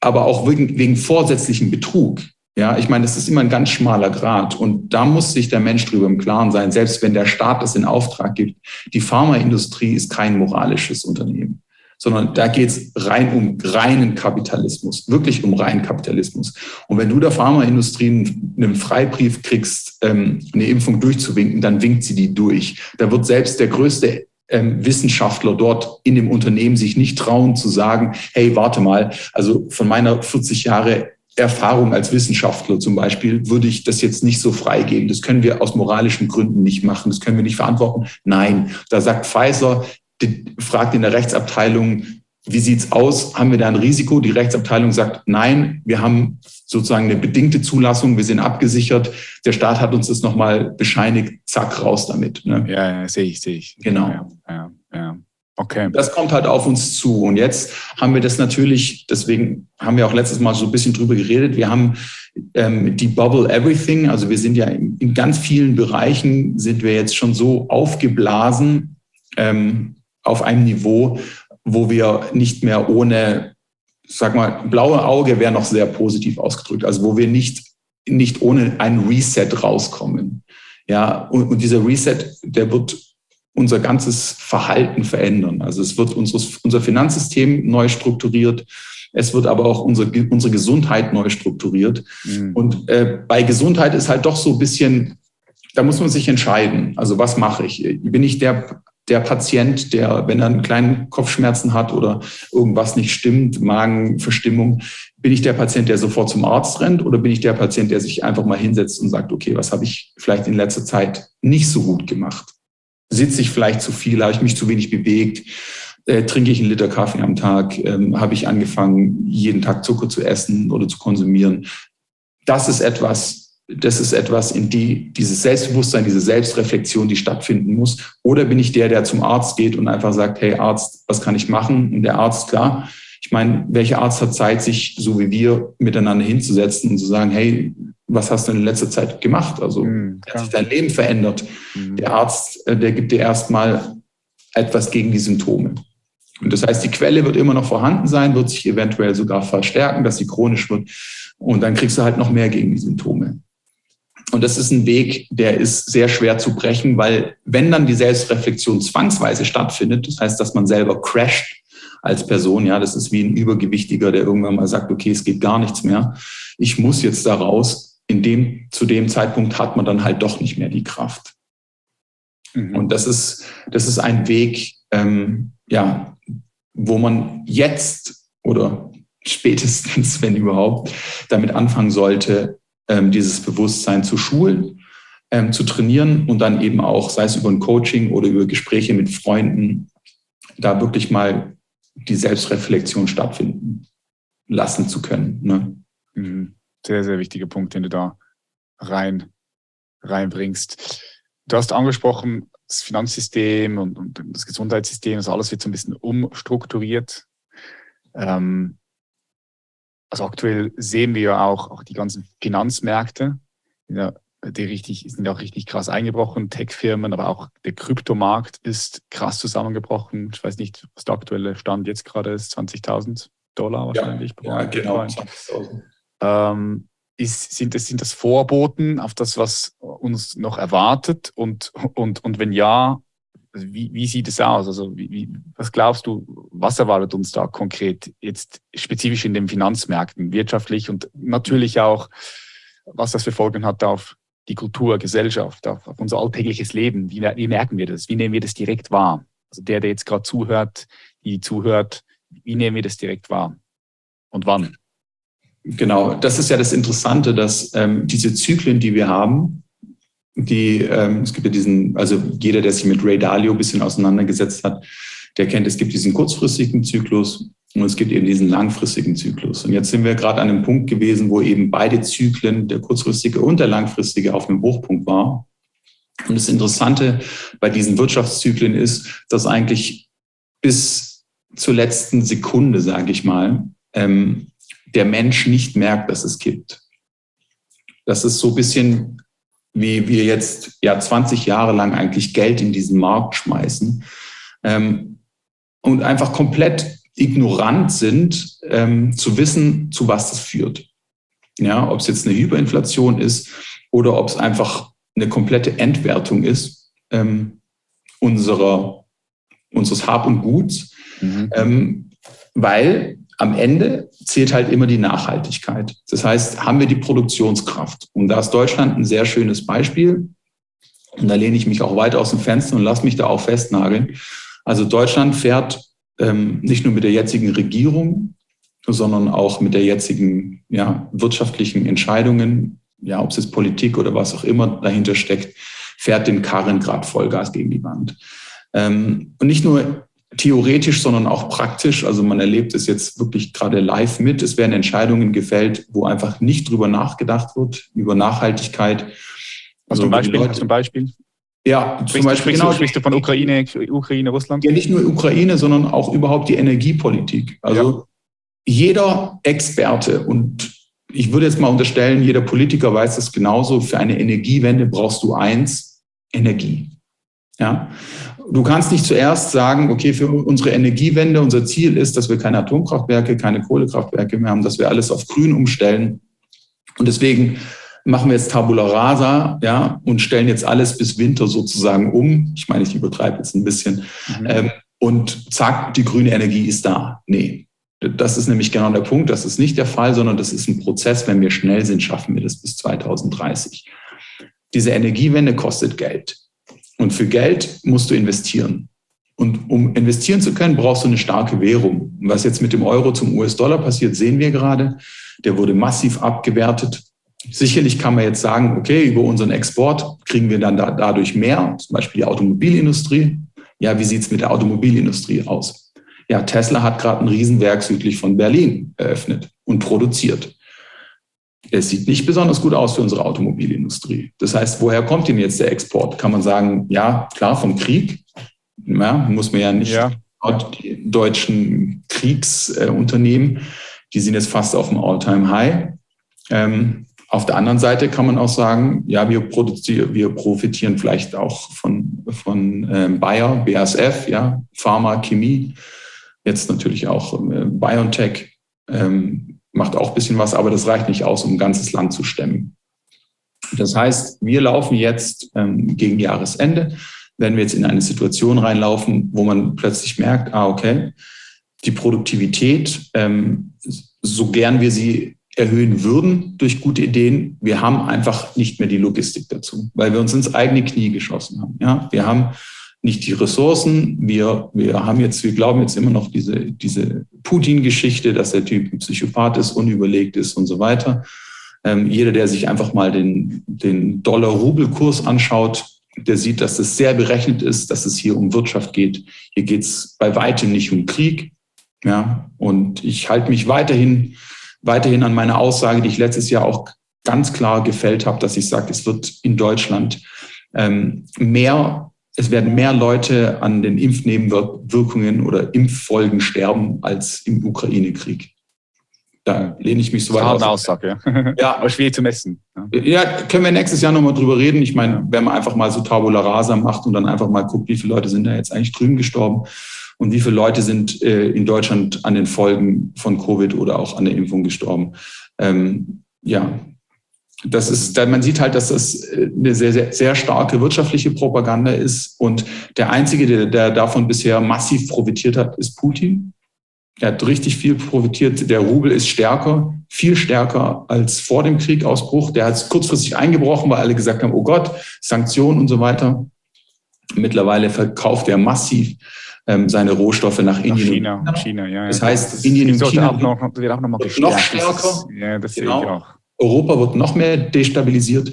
aber auch wegen, wegen vorsätzlichen Betrug. Ja, ich meine, das ist immer ein ganz schmaler Grad und da muss sich der Mensch drüber im Klaren sein, selbst wenn der Staat es in Auftrag gibt. Die Pharmaindustrie ist kein moralisches Unternehmen, sondern da geht es rein um reinen Kapitalismus, wirklich um reinen Kapitalismus. Und wenn du der Pharmaindustrie einen Freibrief kriegst, ähm, eine Impfung durchzuwinken, dann winkt sie die durch. Da wird selbst der größte ähm, Wissenschaftler dort in dem Unternehmen sich nicht trauen zu sagen, hey, warte mal, also von meiner 40 Jahre Erfahrung als Wissenschaftler zum Beispiel, würde ich das jetzt nicht so freigeben. Das können wir aus moralischen Gründen nicht machen. Das können wir nicht verantworten. Nein, da sagt Pfizer, fragt in der Rechtsabteilung, wie sieht's aus? Haben wir da ein Risiko? Die Rechtsabteilung sagt, nein, wir haben sozusagen eine bedingte Zulassung, wir sind abgesichert. Der Staat hat uns das nochmal bescheinigt, zack, raus damit. Ne? Ja, ja, sehe ich, sehe ich. Genau. Ja, ja, ja. Okay. Das kommt halt auf uns zu. Und jetzt haben wir das natürlich, deswegen haben wir auch letztes Mal so ein bisschen drüber geredet. Wir haben ähm, die Bubble Everything. Also wir sind ja in, in, ganz vielen Bereichen sind wir jetzt schon so aufgeblasen ähm, auf einem Niveau, wo wir nicht mehr ohne, sag mal, blaue Auge wäre noch sehr positiv ausgedrückt. Also wo wir nicht, nicht ohne ein Reset rauskommen. Ja, und, und dieser Reset, der wird unser ganzes Verhalten verändern. Also es wird unseres, unser Finanzsystem neu strukturiert. Es wird aber auch unsere, unsere Gesundheit neu strukturiert. Mhm. Und äh, bei Gesundheit ist halt doch so ein bisschen, da muss man sich entscheiden. Also was mache ich? Bin ich der, der Patient, der, wenn er einen kleinen Kopfschmerzen hat oder irgendwas nicht stimmt, Magenverstimmung, bin ich der Patient, der sofort zum Arzt rennt oder bin ich der Patient, der sich einfach mal hinsetzt und sagt, okay, was habe ich vielleicht in letzter Zeit nicht so gut gemacht? Sitze ich vielleicht zu viel? Habe ich mich zu wenig bewegt? Äh, trinke ich einen Liter Kaffee am Tag? Ähm, habe ich angefangen, jeden Tag Zucker zu essen oder zu konsumieren? Das ist etwas, das ist etwas, in die dieses Selbstbewusstsein, diese Selbstreflexion, die stattfinden muss. Oder bin ich der, der zum Arzt geht und einfach sagt, hey Arzt, was kann ich machen? Und der Arzt, klar, ich meine, welcher Arzt hat Zeit, sich so wie wir miteinander hinzusetzen und zu sagen, hey, was hast du in letzter Zeit gemacht? Also mhm, hat sich dein Leben verändert. Mhm. Der Arzt, äh, der gibt dir erstmal etwas gegen die Symptome. Und das heißt, die Quelle wird immer noch vorhanden sein, wird sich eventuell sogar verstärken, dass sie chronisch wird. Und dann kriegst du halt noch mehr gegen die Symptome. Und das ist ein Weg, der ist sehr schwer zu brechen, weil wenn dann die Selbstreflexion zwangsweise stattfindet, das heißt, dass man selber crasht als Person, ja, das ist wie ein Übergewichtiger, der irgendwann mal sagt, okay, es geht gar nichts mehr. Ich muss jetzt da raus in dem, zu dem Zeitpunkt hat man dann halt doch nicht mehr die Kraft. Mhm. Und das ist, das ist ein Weg, ähm, ja, wo man jetzt oder spätestens, <laughs> wenn überhaupt, damit anfangen sollte, ähm, dieses Bewusstsein zu schulen, ähm, zu trainieren und dann eben auch, sei es über ein Coaching oder über Gespräche mit Freunden, da wirklich mal die Selbstreflexion stattfinden lassen zu können. Ne? Mhm sehr, sehr wichtiger Punkt, den du da rein, reinbringst. Du hast angesprochen, das Finanzsystem und, und das Gesundheitssystem, also alles wird so ein bisschen umstrukturiert. Ähm, also aktuell sehen wir ja auch, auch die ganzen Finanzmärkte, ja, die richtig, sind ja auch richtig krass eingebrochen. Tech-Firmen, aber auch der Kryptomarkt ist krass zusammengebrochen. Ich weiß nicht, was der aktuelle Stand jetzt gerade ist, 20.000 Dollar wahrscheinlich. Ja, ja genau, 20.000 ähm, ist, sind, das, sind das Vorboten auf das, was uns noch erwartet? Und, und, und wenn ja, also wie, wie sieht es aus? Also wie, wie, was glaubst du, was erwartet uns da konkret jetzt spezifisch in den Finanzmärkten, wirtschaftlich und natürlich auch, was das für Folgen hat auf die Kultur, Gesellschaft, auf, auf unser alltägliches Leben? Wie, wie merken wir das? Wie nehmen wir das direkt wahr? Also der, der jetzt gerade zuhört, die zuhört, wie nehmen wir das direkt wahr? Und wann? Genau, das ist ja das Interessante, dass ähm, diese Zyklen, die wir haben, die, ähm, es gibt ja diesen, also jeder, der sich mit Ray Dalio ein bisschen auseinandergesetzt hat, der kennt, es gibt diesen kurzfristigen Zyklus und es gibt eben diesen langfristigen Zyklus. Und jetzt sind wir gerade an einem Punkt gewesen, wo eben beide Zyklen, der kurzfristige und der langfristige, auf einem Hochpunkt war. Und das Interessante bei diesen Wirtschaftszyklen ist, dass eigentlich bis zur letzten Sekunde, sage ich mal, ähm, der Mensch nicht merkt, dass es kippt. Das ist so ein bisschen, wie wir jetzt ja 20 Jahre lang eigentlich Geld in diesen Markt schmeißen ähm, und einfach komplett ignorant sind, ähm, zu wissen, zu was das führt. Ja, ob es jetzt eine Hyperinflation ist oder ob es einfach eine komplette Entwertung ist ähm, unserer, unseres Hab und Guts, mhm. ähm, weil am Ende zählt halt immer die Nachhaltigkeit. Das heißt, haben wir die Produktionskraft? Und da ist Deutschland ein sehr schönes Beispiel. Und da lehne ich mich auch weit aus dem Fenster und lasse mich da auch festnageln. Also Deutschland fährt ähm, nicht nur mit der jetzigen Regierung, sondern auch mit der jetzigen ja, wirtschaftlichen Entscheidungen, ja, ob es jetzt Politik oder was auch immer dahinter steckt, fährt den Karren gerade Vollgas gegen die Wand. Ähm, und nicht nur theoretisch, sondern auch praktisch. Also man erlebt es jetzt wirklich gerade live mit. Es werden Entscheidungen gefällt, wo einfach nicht drüber nachgedacht wird, über Nachhaltigkeit. Also zum Beispiel, Leute, zum Beispiel? Ja, zum sprichst, Beispiel sprichst, genau. Sprichst du von Ukraine, Ukraine, Russland? Ja, nicht nur Ukraine, sondern auch überhaupt die Energiepolitik. Also ja. jeder Experte und ich würde jetzt mal unterstellen, jeder Politiker weiß das genauso. Für eine Energiewende brauchst du eins, Energie. Ja. Du kannst nicht zuerst sagen, okay, für unsere Energiewende, unser Ziel ist, dass wir keine Atomkraftwerke, keine Kohlekraftwerke mehr haben, dass wir alles auf Grün umstellen. Und deswegen machen wir jetzt Tabula Rasa, ja, und stellen jetzt alles bis Winter sozusagen um. Ich meine, ich übertreibe jetzt ein bisschen. Mhm. Ähm, und zack, die grüne Energie ist da. Nee. Das ist nämlich genau der Punkt. Das ist nicht der Fall, sondern das ist ein Prozess. Wenn wir schnell sind, schaffen wir das bis 2030. Diese Energiewende kostet Geld. Und für Geld musst du investieren. Und um investieren zu können, brauchst du eine starke Währung. Und was jetzt mit dem Euro zum US-Dollar passiert, sehen wir gerade. Der wurde massiv abgewertet. Sicherlich kann man jetzt sagen, okay, über unseren Export kriegen wir dann da, dadurch mehr, zum Beispiel die Automobilindustrie. Ja, wie sieht's mit der Automobilindustrie aus? Ja, Tesla hat gerade ein Riesenwerk südlich von Berlin eröffnet und produziert. Es sieht nicht besonders gut aus für unsere Automobilindustrie. Das heißt, woher kommt denn jetzt der Export? Kann man sagen, ja, klar, vom Krieg. Ja, muss man ja nicht ja. die deutschen Kriegsunternehmen, die sind jetzt fast auf dem All-Time-High. Ähm, auf der anderen Seite kann man auch sagen, ja, wir produzieren, wir profitieren vielleicht auch von, von äh, Bayer, BASF, ja, Pharma, Chemie, jetzt natürlich auch äh, BioNTech ähm, macht auch ein bisschen was, aber das reicht nicht aus, um ein ganzes Land zu stemmen. Das heißt, wir laufen jetzt ähm, gegen Jahresende, wenn wir jetzt in eine Situation reinlaufen, wo man plötzlich merkt, ah, okay, die Produktivität, ähm, so gern wir sie erhöhen würden durch gute Ideen. Wir haben einfach nicht mehr die Logistik dazu, weil wir uns ins eigene Knie geschossen haben. Ja, wir haben nicht die Ressourcen. Wir, wir haben jetzt, wir glauben jetzt immer noch diese, diese Putin-Geschichte, dass der Typ ein Psychopath ist, unüberlegt ist und so weiter. Ähm, jeder, der sich einfach mal den, den Dollar-Rubel-Kurs anschaut, der sieht, dass es sehr berechnet ist, dass es hier um Wirtschaft geht. Hier geht es bei weitem nicht um Krieg. Ja, und ich halte mich weiterhin weiterhin an meine Aussage, die ich letztes Jahr auch ganz klar gefällt habe, dass ich sage, es wird in Deutschland ähm, mehr, es werden mehr Leute an den Impfnebenwirkungen oder Impffolgen sterben als im Ukraine-Krieg. Da lehne ich mich so weit aus. Aussage, ja. <laughs> ja. Aber schwierig zu messen. Ja. ja, können wir nächstes Jahr nochmal drüber reden. Ich meine, wenn man einfach mal so Tabula Rasa macht und dann einfach mal guckt, wie viele Leute sind da jetzt eigentlich drüben gestorben, und wie viele Leute sind äh, in Deutschland an den Folgen von Covid oder auch an der Impfung gestorben. Ähm, ja, das ist, man sieht halt, dass das äh, eine sehr, sehr, sehr starke wirtschaftliche Propaganda ist. Und der Einzige, der, der davon bisher massiv profitiert hat, ist Putin. Er hat richtig viel profitiert. Der Rubel ist stärker, viel stärker als vor dem Kriegausbruch. Der hat kurzfristig eingebrochen, weil alle gesagt haben, oh Gott, Sanktionen und so weiter. Mittlerweile verkauft er massiv ähm, seine Rohstoffe nach, nach Indien. China, China, China ja. Das heißt, Indien und China auch noch, wird auch noch, mal noch stärker. Das ist, ja, das genau. sehe ich auch. Europa wird noch mehr destabilisiert.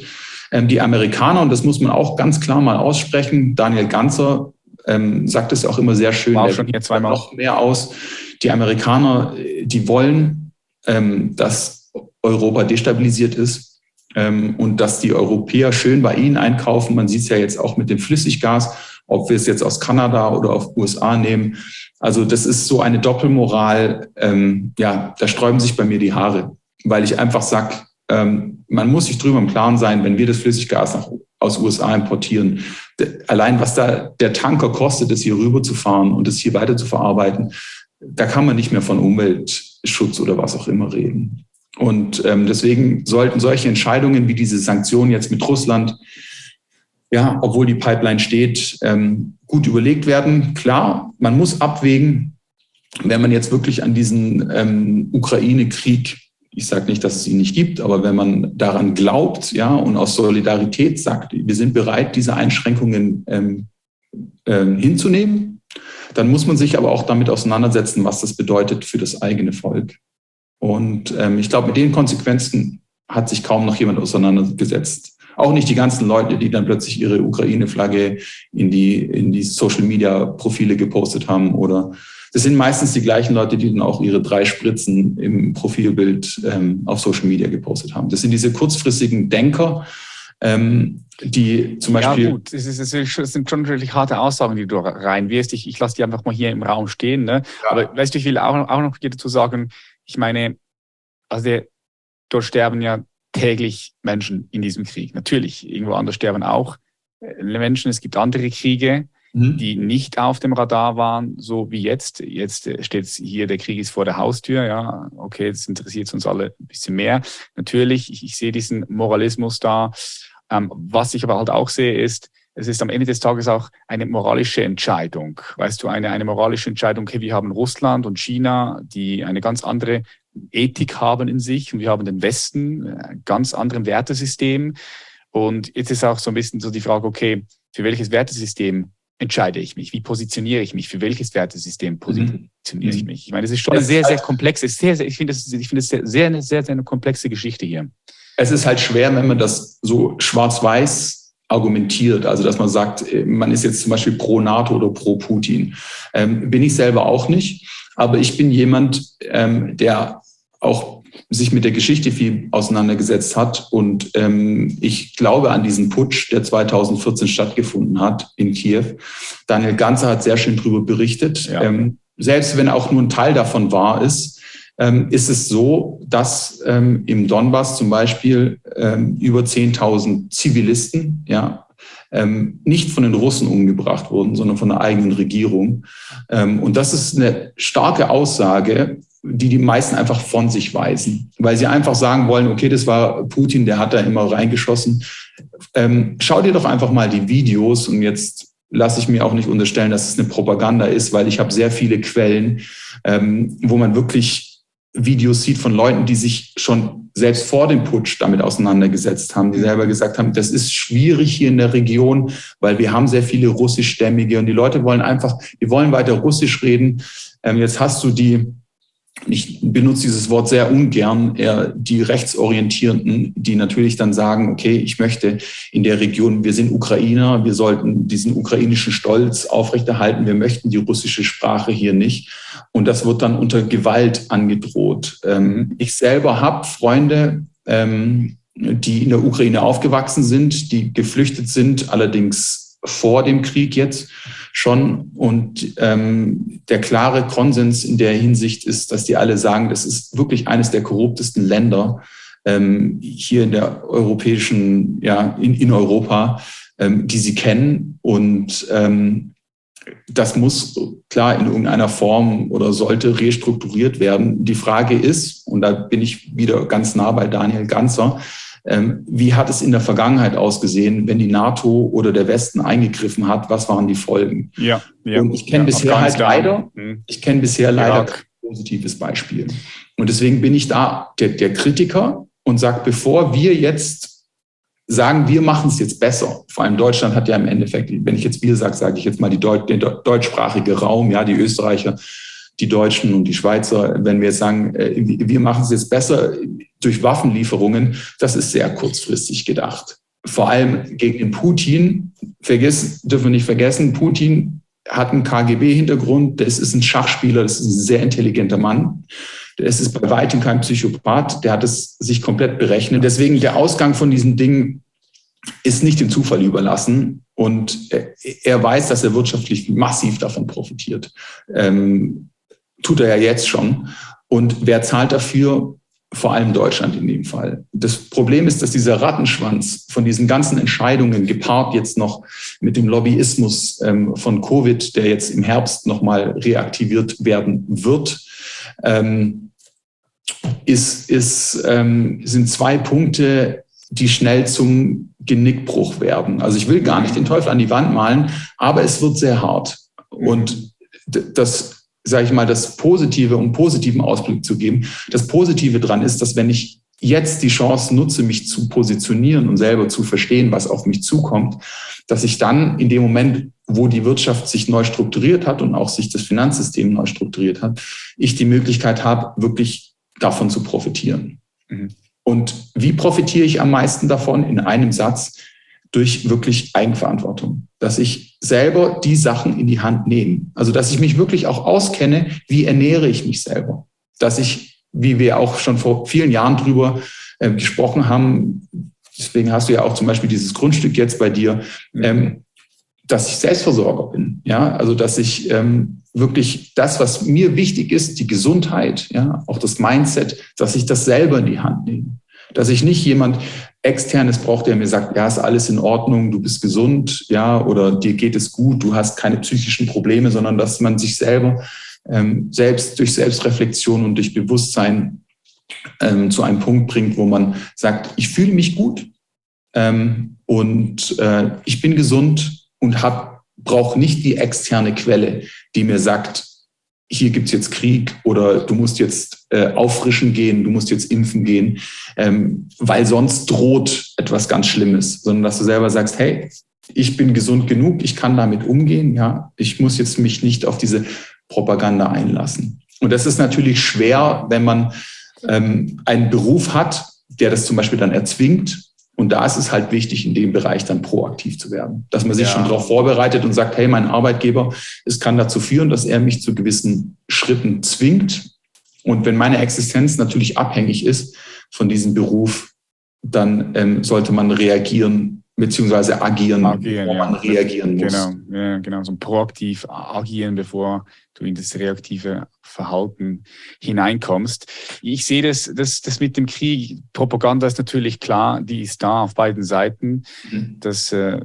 Ähm, die Amerikaner, und das muss man auch ganz klar mal aussprechen, Daniel Ganzer ähm, sagt es auch immer sehr schön, War auch schon hier zweimal noch mehr aus. Die Amerikaner, die wollen, ähm, dass Europa destabilisiert ist ähm, und dass die Europäer schön bei ihnen einkaufen. Man sieht es ja jetzt auch mit dem Flüssiggas ob wir es jetzt aus Kanada oder auf USA nehmen. Also das ist so eine Doppelmoral, ähm, ja, da sträuben sich bei mir die Haare, weil ich einfach sage, ähm, man muss sich drüber im Klaren sein, wenn wir das Flüssiggas nach, aus USA importieren, allein was da der Tanker kostet, das hier rüber zu fahren und das hier weiter zu verarbeiten, da kann man nicht mehr von Umweltschutz oder was auch immer reden. Und ähm, deswegen sollten solche Entscheidungen wie diese Sanktionen jetzt mit Russland ja, obwohl die Pipeline steht, ähm, gut überlegt werden. Klar, man muss abwägen, wenn man jetzt wirklich an diesen ähm, Ukraine-Krieg, ich sage nicht, dass es ihn nicht gibt, aber wenn man daran glaubt, ja, und aus Solidarität sagt, wir sind bereit, diese Einschränkungen ähm, äh, hinzunehmen, dann muss man sich aber auch damit auseinandersetzen, was das bedeutet für das eigene Volk. Und ähm, ich glaube, mit den Konsequenzen hat sich kaum noch jemand auseinandergesetzt. Auch nicht die ganzen Leute, die dann plötzlich ihre Ukraine-Flagge in die, in die Social-Media-Profile gepostet haben oder das sind meistens die gleichen Leute, die dann auch ihre drei Spritzen im Profilbild ähm, auf Social Media gepostet haben. Das sind diese kurzfristigen Denker, ähm, die zum Beispiel. Ja, gut, es, ist, es sind schon wirklich harte Aussagen, die du reinwirfst. Ich, ich lasse die einfach mal hier im Raum stehen. Ne? Ja. Aber weißt du, ich will auch, auch noch dazu sagen, ich meine, also der, dort sterben ja täglich Menschen in diesem Krieg. Natürlich, irgendwo anders sterben auch äh, Menschen. Es gibt andere Kriege, mhm. die nicht auf dem Radar waren, so wie jetzt. Jetzt äh, steht hier, der Krieg ist vor der Haustür. Ja, okay, jetzt interessiert es uns alle ein bisschen mehr. Natürlich, ich, ich sehe diesen Moralismus da. Ähm, was ich aber halt auch sehe, ist, es ist am Ende des Tages auch eine moralische Entscheidung. Weißt du, eine, eine moralische Entscheidung, okay, wir haben Russland und China, die eine ganz andere Ethik haben in sich und wir haben den Westen, ein ganz anderes Wertesystem. Und jetzt ist auch so ein bisschen so die Frage, okay, für welches Wertesystem entscheide ich mich? Wie positioniere ich mich? Für welches Wertesystem positioniere mhm. ich mich? Ich meine, das ist schon eine sehr, sehr komplexe, sehr, sehr, ich finde das, ich finde das sehr, sehr, eine sehr, sehr eine komplexe Geschichte hier. Es ist halt schwer, wenn man das so schwarz-weiß argumentiert, also dass man sagt, man ist jetzt zum Beispiel pro NATO oder pro Putin. Ähm, bin ich selber auch nicht, aber ich bin jemand, ähm, der auch sich mit der Geschichte viel auseinandergesetzt hat. Und ähm, ich glaube an diesen Putsch, der 2014 stattgefunden hat in Kiew. Daniel Ganzer hat sehr schön darüber berichtet. Ja. Ähm, selbst wenn auch nur ein Teil davon wahr ist, ähm, ist es so, dass ähm, im Donbass zum Beispiel ähm, über 10.000 Zivilisten, ja, ähm, nicht von den Russen umgebracht wurden, sondern von der eigenen Regierung. Ähm, und das ist eine starke Aussage, die die meisten einfach von sich weisen, weil sie einfach sagen wollen, okay, das war Putin, der hat da immer reingeschossen. Ähm, schau dir doch einfach mal die Videos und jetzt lasse ich mir auch nicht unterstellen, dass es eine Propaganda ist, weil ich habe sehr viele Quellen, ähm, wo man wirklich Videos sieht von Leuten, die sich schon selbst vor dem Putsch damit auseinandergesetzt haben, die selber gesagt haben, das ist schwierig hier in der Region, weil wir haben sehr viele russischstämmige und die Leute wollen einfach, die wollen weiter Russisch reden. Ähm, jetzt hast du die ich benutze dieses Wort sehr ungern, eher die Rechtsorientierenden, die natürlich dann sagen, okay, ich möchte in der Region, wir sind Ukrainer, wir sollten diesen ukrainischen Stolz aufrechterhalten, wir möchten die russische Sprache hier nicht. Und das wird dann unter Gewalt angedroht. Ähm, ich selber habe Freunde, ähm, die in der Ukraine aufgewachsen sind, die geflüchtet sind, allerdings vor dem Krieg jetzt schon. Und ähm, der klare Konsens in der Hinsicht ist, dass die alle sagen, das ist wirklich eines der korruptesten Länder ähm, hier in der europäischen, ja, in, in Europa, ähm, die sie kennen. Und ähm, das muss klar in irgendeiner Form oder sollte restrukturiert werden. Die Frage ist, und da bin ich wieder ganz nah bei Daniel Ganzer, wie hat es in der Vergangenheit ausgesehen, wenn die NATO oder der Westen eingegriffen hat? Was waren die Folgen? Ja, ja. Und ich kenne ja, bisher halt leider, hm. ich kenne bisher leider kein positives Beispiel. Und deswegen bin ich da der, der Kritiker und sage, bevor wir jetzt sagen, wir machen es jetzt besser. Vor allem Deutschland hat ja im Endeffekt, wenn ich jetzt wir sage, sage ich jetzt mal die Deut der deutschsprachige Raum, ja, die Österreicher die Deutschen und die Schweizer, wenn wir jetzt sagen, äh, wir machen es jetzt besser durch Waffenlieferungen, das ist sehr kurzfristig gedacht. Vor allem gegen den Putin, vergessen, dürfen wir nicht vergessen, Putin hat einen KGB-Hintergrund, das ist ein Schachspieler, das ist ein sehr intelligenter Mann. Das ist bei weitem kein Psychopath, der hat es sich komplett berechnet. Deswegen der Ausgang von diesen Dingen ist nicht dem Zufall überlassen. Und er weiß, dass er wirtschaftlich massiv davon profitiert. Ähm, tut er ja jetzt schon. Und wer zahlt dafür? Vor allem Deutschland in dem Fall. Das Problem ist, dass dieser Rattenschwanz von diesen ganzen Entscheidungen gepaart jetzt noch mit dem Lobbyismus ähm, von Covid, der jetzt im Herbst nochmal reaktiviert werden wird, ähm, ist, ist, ähm, sind zwei Punkte, die schnell zum Genickbruch werden. Also ich will gar nicht den Teufel an die Wand malen, aber es wird sehr hart. Und das sage ich mal, das Positive, um positiven Ausblick zu geben. Das Positive dran ist, dass wenn ich jetzt die Chance nutze, mich zu positionieren und selber zu verstehen, was auf mich zukommt, dass ich dann in dem Moment, wo die Wirtschaft sich neu strukturiert hat und auch sich das Finanzsystem neu strukturiert hat, ich die Möglichkeit habe, wirklich davon zu profitieren. Mhm. Und wie profitiere ich am meisten davon? In einem Satz, durch wirklich Eigenverantwortung, dass ich selber die Sachen in die Hand nehme. Also, dass ich mich wirklich auch auskenne, wie ernähre ich mich selber. Dass ich, wie wir auch schon vor vielen Jahren drüber äh, gesprochen haben, deswegen hast du ja auch zum Beispiel dieses Grundstück jetzt bei dir, mhm. ähm, dass ich Selbstversorger bin. Ja, also dass ich ähm, wirklich das, was mir wichtig ist, die Gesundheit, ja, auch das Mindset, dass ich das selber in die Hand nehme. Dass ich nicht jemand externes brauche, der mir sagt, ja, ist alles in Ordnung, du bist gesund, ja, oder dir geht es gut, du hast keine psychischen Probleme, sondern dass man sich selber ähm, selbst durch Selbstreflexion und durch Bewusstsein ähm, zu einem Punkt bringt, wo man sagt, ich fühle mich gut ähm, und äh, ich bin gesund und hab, brauche nicht die externe Quelle, die mir sagt, hier gibt's jetzt Krieg oder du musst jetzt äh, auffrischen gehen, du musst jetzt impfen gehen, ähm, weil sonst droht etwas ganz Schlimmes, sondern dass du selber sagst, hey, ich bin gesund genug, ich kann damit umgehen, ja, ich muss jetzt mich nicht auf diese Propaganda einlassen. Und das ist natürlich schwer, wenn man ähm, einen Beruf hat, der das zum Beispiel dann erzwingt und da ist es halt wichtig, in dem Bereich dann proaktiv zu werden. Dass man sich ja. schon darauf vorbereitet und sagt, hey, mein Arbeitgeber, es kann dazu führen, dass er mich zu gewissen Schritten zwingt. Und wenn meine Existenz natürlich abhängig ist von diesem Beruf, dann ähm, sollte man reagieren beziehungsweise agieren, agieren bevor man reagieren muss. Genau, ja, genau, so proaktiv agieren, bevor du in das reaktive Verhalten hineinkommst. Ich sehe das, das, das mit dem Krieg, Propaganda ist natürlich klar, die ist da auf beiden Seiten. Mhm. Das, äh,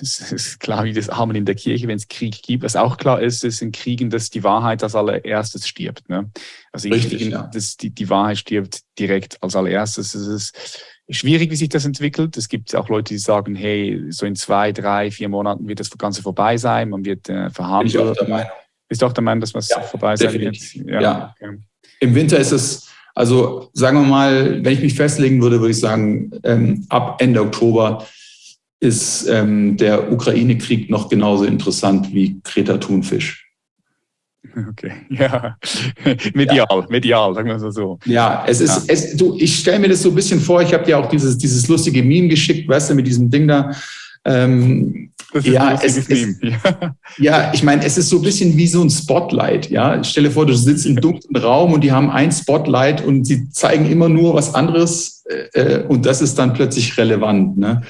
das ist klar wie das Amen in der Kirche, wenn es Krieg gibt. Was auch klar ist, ist in Kriegen, dass die Wahrheit als allererstes stirbt. Ne? Also in Richtig, Kriegen, ja. dass die, die Wahrheit stirbt direkt als allererstes. Es ist schwierig, wie sich das entwickelt. Es gibt auch Leute, die sagen, hey, so in zwei, drei, vier Monaten wird das Ganze vorbei sein, man wird äh, verhandelt. Bin ich auch der Meinung. Bist du auch der Meinung, dass was ja, vorbei sein wird? Ja. ja. Im Winter ist es, also sagen wir mal, wenn ich mich festlegen würde, würde ich sagen, ähm, ab Ende Oktober ist ähm, der Ukraine-Krieg noch genauso interessant wie Kreta Thunfisch. <laughs> Okay, ja, <laughs> medial, ja. medial, sagen wir es so. Ja, es ist, ja. es, du, ich stelle mir das so ein bisschen vor, ich habe dir auch dieses, dieses lustige Meme geschickt, weißt du, mit diesem Ding da. Ähm, ja, es, es, ja. <laughs> ja, ich meine, es ist so ein bisschen wie so ein Spotlight. Ja, stell dir vor, du sitzt im dunklen Raum und die haben ein Spotlight und sie zeigen immer nur was anderes äh, äh, und das ist dann plötzlich relevant. Ne?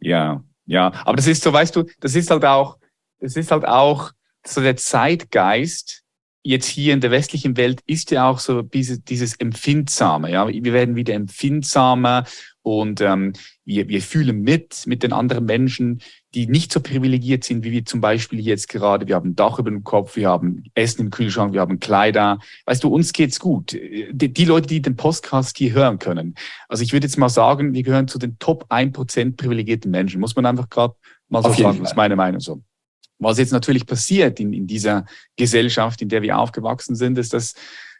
Ja, ja, aber das ist so, weißt du, das ist halt auch, das ist halt auch so der Zeitgeist jetzt hier in der westlichen Welt ist ja auch so dieses, dieses Empfindsame. Ja, wir werden wieder empfindsamer und ähm, wir, wir fühlen mit mit den anderen Menschen, die nicht so privilegiert sind wie wir zum Beispiel jetzt gerade. Wir haben ein Dach über dem Kopf, wir haben Essen im Kühlschrank, wir haben Kleider. Weißt du, uns geht's gut. Die, die Leute, die den Podcast hier hören können. Also ich würde jetzt mal sagen, wir gehören zu den Top 1% privilegierten Menschen. Muss man einfach gerade mal so sagen. Das ist meine Meinung so. Was jetzt natürlich passiert in, in dieser Gesellschaft, in der wir aufgewachsen sind, ist, dass,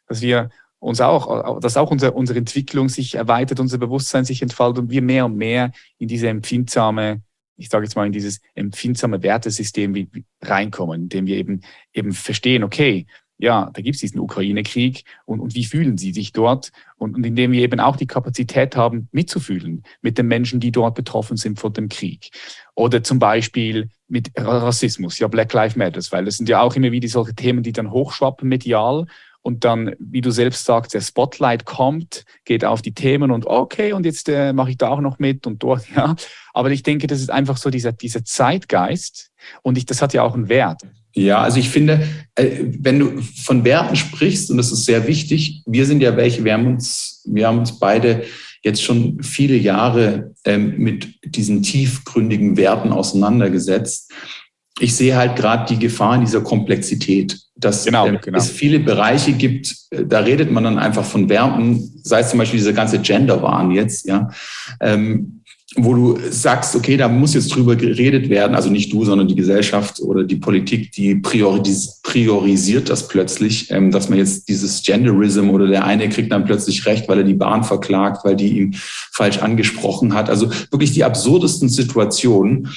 dass wir uns auch, dass auch unser, unsere Entwicklung sich erweitert, unser Bewusstsein sich entfaltet und wir mehr und mehr in diese empfindsame, ich sage jetzt mal in dieses empfindsame Wertesystem reinkommen, in dem wir eben eben verstehen, okay, ja, da gibt es diesen Ukraine-Krieg und, und wie fühlen sie sich dort? Und, und indem wir eben auch die Kapazität haben, mitzufühlen mit den Menschen, die dort betroffen sind von dem Krieg. Oder zum Beispiel mit Rassismus, ja, Black Lives Matters, weil das sind ja auch immer wieder solche Themen, die dann hochschwappen medial und dann, wie du selbst sagst, der Spotlight kommt, geht auf die Themen und okay, und jetzt äh, mache ich da auch noch mit und dort, <laughs> ja. Aber ich denke, das ist einfach so dieser, dieser Zeitgeist und ich, das hat ja auch einen Wert. Ja, also ich finde, äh, wenn du von Werten sprichst, und das ist sehr wichtig, wir sind ja welche, wir haben uns, wir haben uns beide jetzt schon viele Jahre ähm, mit diesen tiefgründigen Werten auseinandergesetzt. Ich sehe halt gerade die Gefahr in dieser Komplexität, dass genau, ähm, genau. es viele Bereiche gibt, äh, da redet man dann einfach von Werten, sei es zum Beispiel diese ganze Gender-Wahn jetzt, ja. Ähm, wo du sagst, okay, da muss jetzt drüber geredet werden, also nicht du, sondern die Gesellschaft oder die Politik, die prioris priorisiert das plötzlich, ähm, dass man jetzt dieses Genderism oder der eine kriegt dann plötzlich recht, weil er die Bahn verklagt, weil die ihn falsch angesprochen hat. Also wirklich die absurdesten Situationen.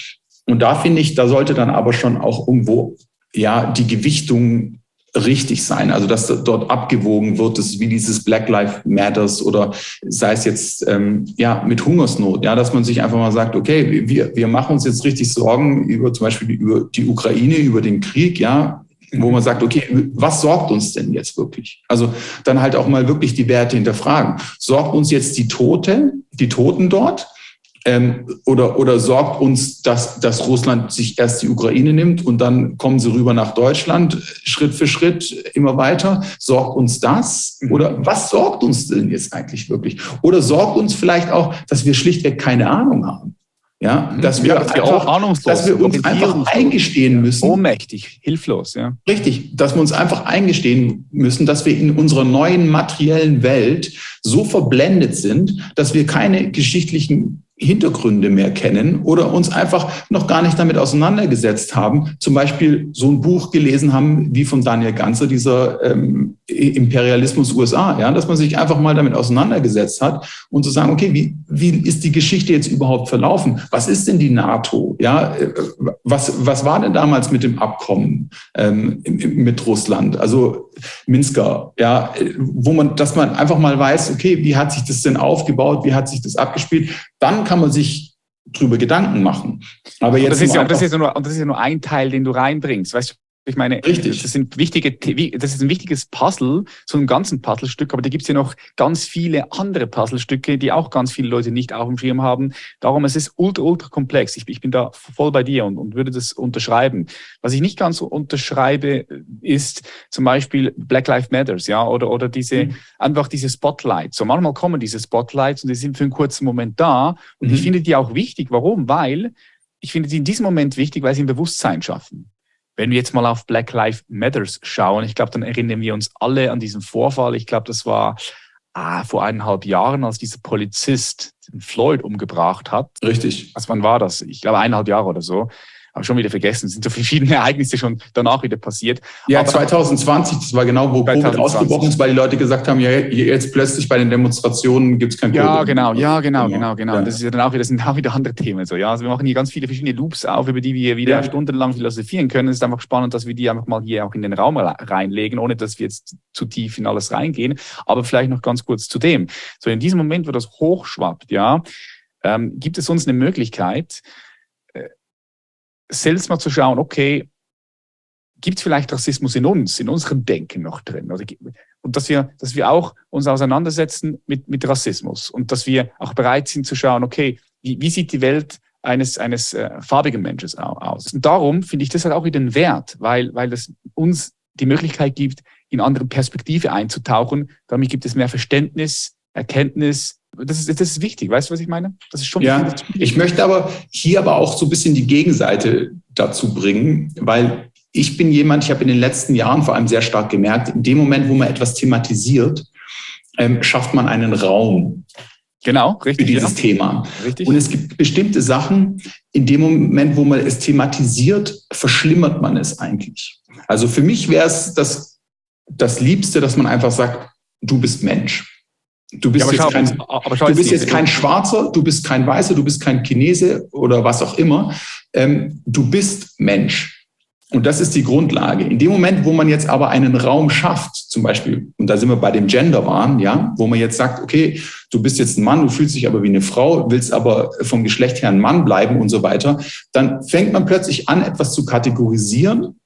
Und da finde ich, da sollte dann aber schon auch irgendwo ja die Gewichtung richtig sein. Also dass dort abgewogen wird, das ist wie dieses Black Lives Matters oder sei es jetzt ähm, ja mit Hungersnot, ja, dass man sich einfach mal sagt, okay, wir, wir machen uns jetzt richtig Sorgen über zum Beispiel über die Ukraine, über den Krieg, ja, wo man sagt, okay, was sorgt uns denn jetzt wirklich? Also dann halt auch mal wirklich die Werte hinterfragen. Sorgt uns jetzt die Tote, die Toten dort? Ähm, oder, oder sorgt uns, dass, dass Russland sich erst die Ukraine nimmt und dann kommen sie rüber nach Deutschland, Schritt für Schritt immer weiter? Sorgt uns das? Mhm. Oder was sorgt uns denn jetzt eigentlich wirklich? Oder sorgt uns vielleicht auch, dass wir schlichtweg keine Ahnung haben? Ja, mhm. dass wir, ja, dass wir einfach, ahnungslos, dass wir uns einfach eingestehen müssen. Ohnmächtig, hilflos, ja. Richtig, dass wir uns einfach eingestehen müssen, dass wir in unserer neuen materiellen Welt so verblendet sind, dass wir keine geschichtlichen Hintergründe mehr kennen oder uns einfach noch gar nicht damit auseinandergesetzt haben. Zum Beispiel so ein Buch gelesen haben wie von Daniel Ganzer, dieser ähm, Imperialismus USA, ja, dass man sich einfach mal damit auseinandergesetzt hat und zu sagen, okay, wie, wie ist die Geschichte jetzt überhaupt verlaufen? Was ist denn die NATO? Ja, was, was war denn damals mit dem Abkommen ähm, mit Russland? Also Minsker, ja, wo man, dass man einfach mal weiß, okay, wie hat sich das denn aufgebaut? Wie hat sich das abgespielt? Dann kann man sich drüber Gedanken machen. Aber jetzt und das, ist ja, das, ist ja nur, und das ist ja nur ein Teil, den du reinbringst. Weißt du, ich meine, Richtig. das sind wichtige, das ist ein wichtiges Puzzle, so ein ganzen Puzzlestück, aber da gibt es ja noch ganz viele andere Puzzlestücke, die auch ganz viele Leute nicht auf dem Schirm haben. Darum, es ist ultra, ultra komplex. Ich, ich bin da voll bei dir und, und würde das unterschreiben. Was ich nicht ganz so unterschreibe, ist zum Beispiel Black Lives Matters, ja, oder, oder diese, mhm. einfach diese Spotlights. So manchmal kommen diese Spotlights und die sind für einen kurzen Moment da und mhm. ich finde die auch wichtig. Warum? Weil ich finde sie in diesem Moment wichtig, weil sie ein Bewusstsein schaffen. Wenn wir jetzt mal auf Black Lives Matters schauen, ich glaube, dann erinnern wir uns alle an diesen Vorfall. Ich glaube, das war ah, vor eineinhalb Jahren, als dieser Polizist Floyd umgebracht hat. Richtig. Was wann war das? Ich glaube, eineinhalb Jahre oder so habe schon wieder vergessen, es sind so verschiedene Ereignisse schon danach wieder passiert. Ja, Aber 2020, das war genau, wo 2020. Covid ausgebrochen ist, weil die Leute gesagt haben, ja, jetzt plötzlich bei den Demonstrationen gibt es kein Covid. Ja, genau, ja, genau, genau, genau. Ja. Das ist ja dann auch wieder, das sind auch wieder andere Themen. So, ja, also wir machen hier ganz viele verschiedene Loops auf, über die wir wieder ja. stundenlang philosophieren können. Es ist einfach spannend, dass wir die einfach mal hier auch in den Raum reinlegen, ohne dass wir jetzt zu tief in alles reingehen. Aber vielleicht noch ganz kurz zu dem. So in diesem Moment, wo das hochschwappt, ja, ähm, gibt es uns eine Möglichkeit, selbst mal zu schauen, okay, gibt es vielleicht Rassismus in uns, in unserem Denken noch drin? Oder, und dass wir, dass wir auch uns auseinandersetzen mit, mit Rassismus und dass wir auch bereit sind zu schauen, okay, wie, wie sieht die Welt eines, eines äh, farbigen Menschen aus? Und darum finde ich das halt auch wieder einen Wert, weil, weil das uns die Möglichkeit gibt, in andere Perspektive einzutauchen. Damit gibt es mehr Verständnis, Erkenntnis, das ist, das ist wichtig, weißt du, was ich meine? Das ist schon ja, ich möchte aber hier aber auch so ein bisschen die Gegenseite dazu bringen, weil ich bin jemand, ich habe in den letzten Jahren vor allem sehr stark gemerkt, in dem Moment, wo man etwas thematisiert, ähm, schafft man einen Raum. Genau, richtig. Für dieses ja. Thema. Richtig. Und es gibt bestimmte Sachen, in dem Moment, wo man es thematisiert, verschlimmert man es eigentlich. Also für mich wäre es das, das Liebste, dass man einfach sagt, du bist Mensch. Du bist, ja, jetzt, kein, du bist jetzt kein Schwarzer, du bist kein Weißer, du bist kein Chinese oder was auch immer. Ähm, du bist Mensch. Und das ist die Grundlage. In dem Moment, wo man jetzt aber einen Raum schafft, zum Beispiel, und da sind wir bei dem Gender waren, ja, wo man jetzt sagt, okay, du bist jetzt ein Mann, du fühlst dich aber wie eine Frau, willst aber vom Geschlecht her ein Mann bleiben und so weiter, dann fängt man plötzlich an, etwas zu kategorisieren,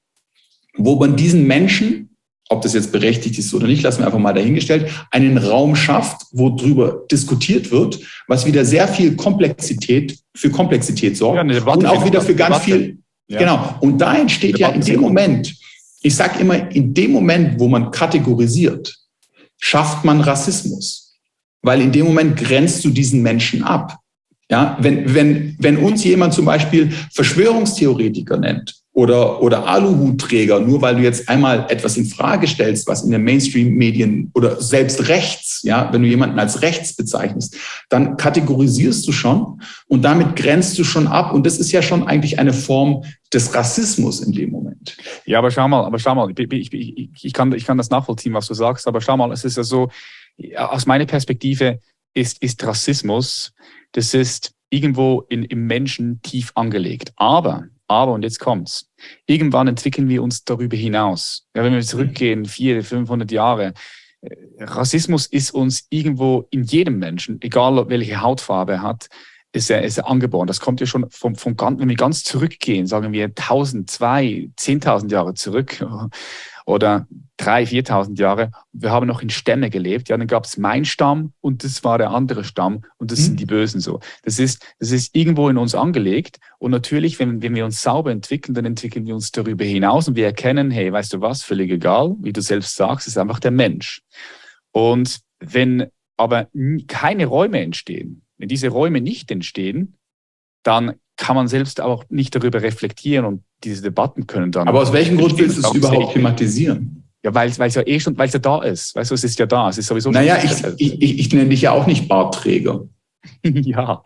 wo man diesen Menschen ob das jetzt berechtigt ist oder nicht, lassen wir einfach mal dahingestellt, einen Raum schafft, wo drüber diskutiert wird, was wieder sehr viel Komplexität für Komplexität sorgt ja, Debatte, und auch wieder für ganz Debatte. viel. Ja. Genau. Und da entsteht Debatte ja in dem Moment, ich sage immer, in dem Moment, wo man kategorisiert, schafft man Rassismus. Weil in dem Moment grenzt du diesen Menschen ab. Ja, wenn, wenn, wenn uns jemand zum Beispiel Verschwörungstheoretiker nennt oder, oder Aluhutträger, nur weil du jetzt einmal etwas in Frage stellst, was in den Mainstream-Medien oder selbst rechts, ja, wenn du jemanden als rechts bezeichnest, dann kategorisierst du schon und damit grenzt du schon ab. Und das ist ja schon eigentlich eine Form des Rassismus in dem Moment. Ja, aber schau mal, aber schau mal, ich, ich, ich, kann, ich kann das nachvollziehen, was du sagst, aber schau mal, es ist ja so, aus meiner Perspektive ist, ist Rassismus, das ist irgendwo in, im Menschen tief angelegt. Aber aber, und jetzt kommt's, irgendwann entwickeln wir uns darüber hinaus. Ja, wenn wir zurückgehen, vier, 500 Jahre, äh, Rassismus ist uns irgendwo in jedem Menschen, egal welche Hautfarbe er hat, ist er, ist er angeboren. Das kommt ja schon vom, vom, wenn wir ganz zurückgehen, sagen wir 1000, 2, 10.000 Jahre zurück oder 3.000, 4.000 Jahre. Wir haben noch in Stämme gelebt. Ja, dann gab es mein Stamm und das war der andere Stamm und das mhm. sind die Bösen so. Das ist, das ist irgendwo in uns angelegt. Und natürlich, wenn, wenn wir uns sauber entwickeln, dann entwickeln wir uns darüber hinaus und wir erkennen, hey, weißt du was, völlig egal, wie du selbst sagst, ist einfach der Mensch. Und wenn aber keine Räume entstehen, wenn diese Räume nicht entstehen, dann kann man selbst auch nicht darüber reflektieren und diese Debatten können dann. Aber aus welchem Grund willst du es überhaupt thematisieren? Ja, weil es ja eh schon, weil es ja da ist. Weißt du, es ist ja da. Es ist sowieso Naja, ich, ich, ich, ich nenne dich ja auch nicht Bartträger. <laughs> ja,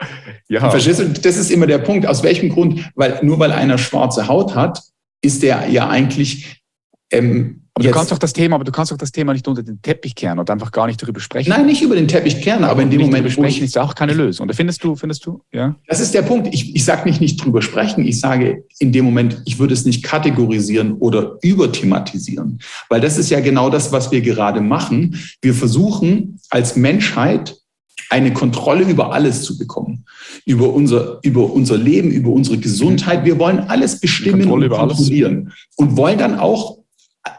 ja. Verstehst du? Das ist immer der Punkt. Aus welchem Grund? Weil nur weil einer schwarze Haut hat, ist der ja eigentlich ähm, aber du kannst doch das Thema, aber du kannst doch das Thema nicht unter den Teppich kehren und einfach gar nicht darüber sprechen. Nein, nicht über den Teppich kehren, aber in dem Moment sprechen ist auch keine Lösung. Oder findest du, findest du, ja? Das ist der Punkt. Ich, ich sage nicht nicht drüber sprechen. Ich sage in dem Moment, ich würde es nicht kategorisieren oder überthematisieren, weil das ist ja genau das, was wir gerade machen. Wir versuchen als Menschheit eine Kontrolle über alles zu bekommen, über unser, über unser Leben, über unsere Gesundheit. Wir wollen alles bestimmen und kontrollieren alles. und wollen dann auch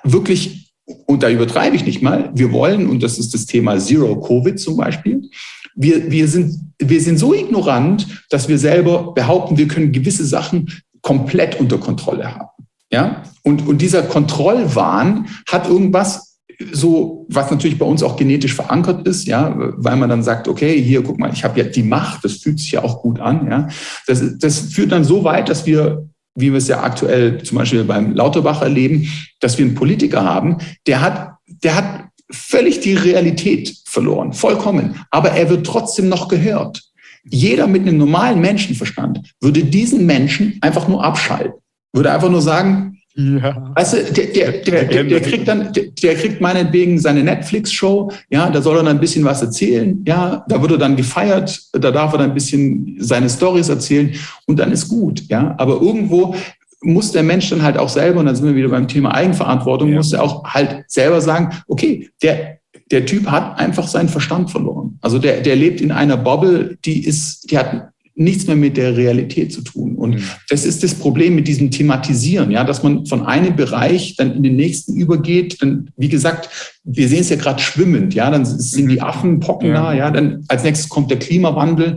wirklich, und da übertreibe ich nicht mal, wir wollen, und das ist das Thema Zero Covid zum Beispiel, wir, wir, sind, wir sind so ignorant, dass wir selber behaupten, wir können gewisse Sachen komplett unter Kontrolle haben. Ja? Und, und dieser Kontrollwahn hat irgendwas so, was natürlich bei uns auch genetisch verankert ist, ja, weil man dann sagt, okay, hier, guck mal, ich habe ja die Macht, das fühlt sich ja auch gut an, ja. Das, das führt dann so weit, dass wir wie wir es ja aktuell zum Beispiel beim Lauterbach erleben, dass wir einen Politiker haben, der hat, der hat völlig die Realität verloren, vollkommen. Aber er wird trotzdem noch gehört. Jeder mit einem normalen Menschenverstand würde diesen Menschen einfach nur abschalten, würde einfach nur sagen, ja. Weißt du, der, der, der, der, kriegt dann, der, der kriegt meinetwegen seine Netflix-Show, ja, da soll er dann ein bisschen was erzählen, ja, da wird er dann gefeiert, da darf er dann ein bisschen seine Stories erzählen und dann ist gut, ja. Aber irgendwo muss der Mensch dann halt auch selber, und dann sind wir wieder beim Thema Eigenverantwortung, ja. muss er auch halt selber sagen, okay, der, der Typ hat einfach seinen Verstand verloren. Also der, der lebt in einer Bubble, die ist, die hat nichts mehr mit der Realität zu tun. Und mhm. das ist das Problem mit diesem Thematisieren, ja, dass man von einem Bereich dann in den nächsten übergeht. Dann, wie gesagt, wir sehen es ja gerade schwimmend, ja, dann sind die mhm. Affen pocken ja. da, ja, dann als nächstes kommt der Klimawandel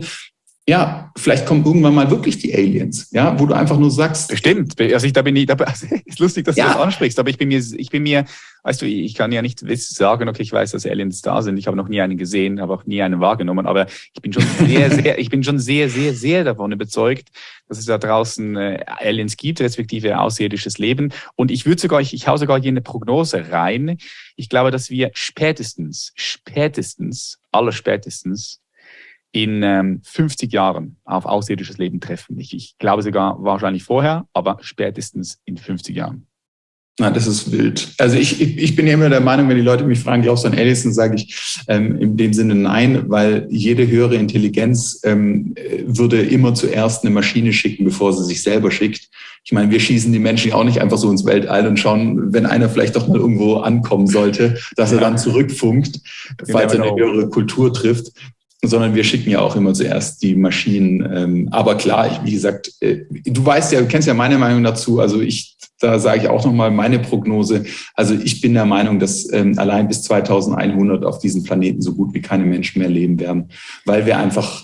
ja, vielleicht kommen irgendwann mal wirklich die Aliens, ja, wo du einfach nur sagst. Bestimmt. Also ich, da bin ich, da, <laughs> ist lustig, dass ja. du das ansprichst, aber ich bin mir, ich bin mir, weißt du, ich kann ja nicht sagen, okay, ich weiß, dass Aliens da sind. Ich habe noch nie einen gesehen, habe auch nie einen wahrgenommen, aber ich bin schon sehr, <laughs> sehr, ich bin schon sehr, sehr, sehr davon überzeugt, dass es da draußen äh, Aliens gibt, respektive außerirdisches Leben. Und ich würde sogar, ich, ich hau sogar hier eine Prognose rein. Ich glaube, dass wir spätestens, spätestens, aller spätestens in ähm, 50 Jahren auf außerirdisches Leben treffen. Ich, ich glaube sogar wahrscheinlich vorher, aber spätestens in 50 Jahren. Na, das ist wild. Also ich, ich, ich bin ja immer der Meinung, wenn die Leute mich fragen, glaubst du an Aliens, dann sage ich ähm, in dem Sinne nein, weil jede höhere Intelligenz ähm, würde immer zuerst eine Maschine schicken, bevor sie sich selber schickt. Ich meine, wir schießen die Menschen ja auch nicht einfach so ins Weltall und schauen, wenn einer vielleicht doch mal irgendwo ankommen sollte, dass er dann zurückfunkt, falls er eine höhere Kultur trifft sondern wir schicken ja auch immer zuerst die Maschinen. Ähm, aber klar, wie gesagt, äh, du weißt ja, du kennst ja meine Meinung dazu. Also ich, da sage ich auch nochmal meine Prognose. Also ich bin der Meinung, dass ähm, allein bis 2100 auf diesem Planeten so gut wie keine Menschen mehr leben werden, weil wir einfach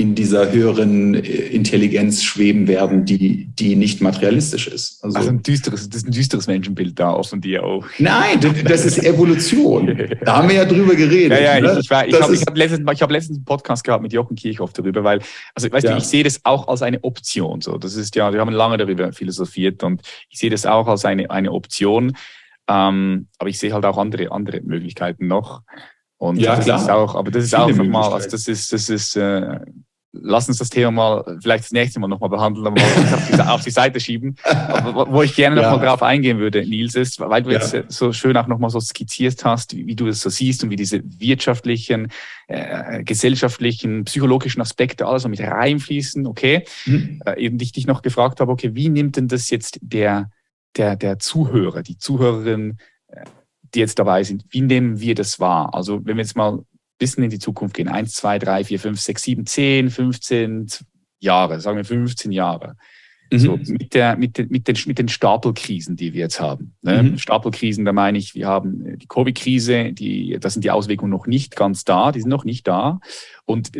in dieser höheren äh, Intelligenz schweben werden, die, die nicht materialistisch ist. Also, also ein düsteres, das ist ein düsteres Menschenbild da von dir auch. Nein, das ist Evolution. Da haben wir ja drüber geredet. Ja, ja, ne? ich, ich, ich habe hab letztens, hab letztens einen Podcast gehabt mit Jochen Kirchhoff darüber, weil, also weißt ja. du, ich sehe das auch als eine Option. So, das ist ja, wir haben lange darüber philosophiert und ich sehe das auch als eine, eine Option. Ähm, aber ich sehe halt auch andere, andere Möglichkeiten noch. Und ja, das klar. ist auch, aber das ist Viele auch nochmal, also das ist, das ist, äh, lass uns das Thema mal vielleicht das nächste Mal nochmal behandeln, aber auf die, auf die Seite schieben. Aber wo ich gerne ja. nochmal drauf eingehen würde, Nils, ist, weil du ja. jetzt so schön auch nochmal so skizziert hast, wie, wie, du das so siehst und wie diese wirtschaftlichen, äh, gesellschaftlichen, psychologischen Aspekte alles so mit reinfließen, okay. Mhm. Äh, eben dich, dich noch gefragt habe, okay, wie nimmt denn das jetzt der, der, der Zuhörer, die Zuhörerin, äh, die jetzt dabei sind, wie nehmen wir das wahr? Also wenn wir jetzt mal bisschen in die Zukunft gehen. Eins, zwei, drei, vier, fünf, sechs, sieben, zehn, 15 Jahre, sagen wir 15 Jahre. Mhm. So, mit, der, mit, den, mit, den, mit den Stapelkrisen, die wir jetzt haben. Ne? Mhm. Stapelkrisen, da meine ich, wir haben äh, die Covid-Krise, die, da sind die Auswirkungen noch nicht ganz da, die sind noch nicht da. Und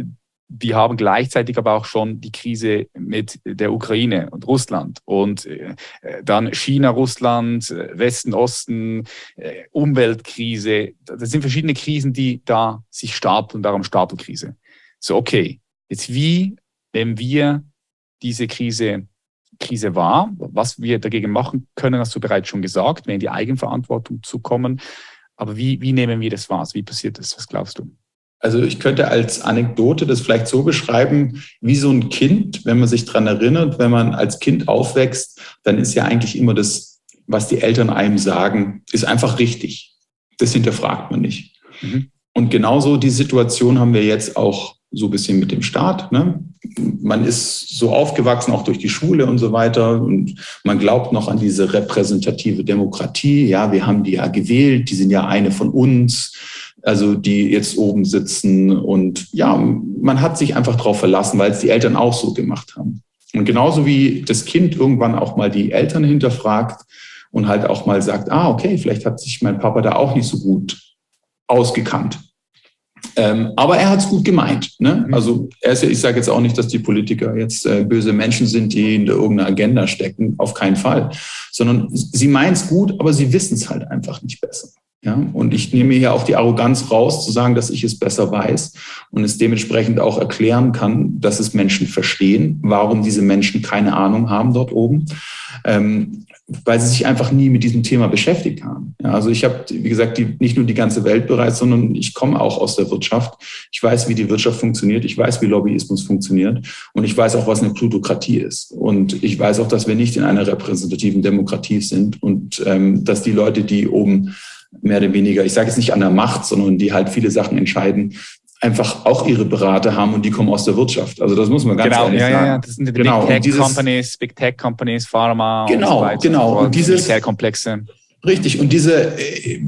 äh, wir haben gleichzeitig aber auch schon die Krise mit der Ukraine und Russland und äh, dann China, Russland, Westen, Osten, äh, Umweltkrise. Das sind verschiedene Krisen, die da sich stapeln, darum Stapelkrise. So, okay, jetzt wie, wenn wir diese Krise Krise wahr, was wir dagegen machen können, hast du bereits schon gesagt, mehr in die Eigenverantwortung zu kommen. Aber wie, wie nehmen wir das wahr? Wie passiert das? Was glaubst du? Also ich könnte als Anekdote das vielleicht so beschreiben, wie so ein Kind, wenn man sich dran erinnert, wenn man als Kind aufwächst, dann ist ja eigentlich immer das, was die Eltern einem sagen, ist einfach richtig. Das hinterfragt man nicht. Mhm. Und genauso die Situation haben wir jetzt auch so ein bisschen mit dem Staat. Ne? Man ist so aufgewachsen, auch durch die Schule und so weiter. Und man glaubt noch an diese repräsentative Demokratie. Ja, wir haben die ja gewählt, die sind ja eine von uns also die jetzt oben sitzen. Und ja, man hat sich einfach darauf verlassen, weil es die Eltern auch so gemacht haben. Und genauso wie das Kind irgendwann auch mal die Eltern hinterfragt und halt auch mal sagt, ah, okay, vielleicht hat sich mein Papa da auch nicht so gut ausgekannt. Ähm, aber er hat es gut gemeint. Ne? Mhm. Also er ist, ich sage jetzt auch nicht, dass die Politiker jetzt äh, böse Menschen sind, die in irgendeiner Agenda stecken. Auf keinen Fall. Sondern sie meinen es gut, aber sie wissen es halt einfach nicht besser. Ja, und ich nehme hier auch die Arroganz raus, zu sagen, dass ich es besser weiß und es dementsprechend auch erklären kann, dass es Menschen verstehen, warum diese Menschen keine Ahnung haben dort oben, ähm, weil sie sich einfach nie mit diesem Thema beschäftigt haben. Ja, also ich habe, wie gesagt, die, nicht nur die ganze Welt bereits, sondern ich komme auch aus der Wirtschaft. Ich weiß, wie die Wirtschaft funktioniert. Ich weiß, wie Lobbyismus funktioniert. Und ich weiß auch, was eine Plutokratie ist. Und ich weiß auch, dass wir nicht in einer repräsentativen Demokratie sind und ähm, dass die Leute, die oben mehr oder weniger, ich sage jetzt nicht an der Macht, sondern die halt viele Sachen entscheiden, einfach auch ihre Berater haben und die kommen aus der Wirtschaft. Also das muss man ganz genau, ehrlich ja, sagen. Ja, das sind die genau. Big Tech Companies, Big Tech Companies, Pharma genau, und so weiter. Genau, und, und dieses komplexe. Richtig. Und diese,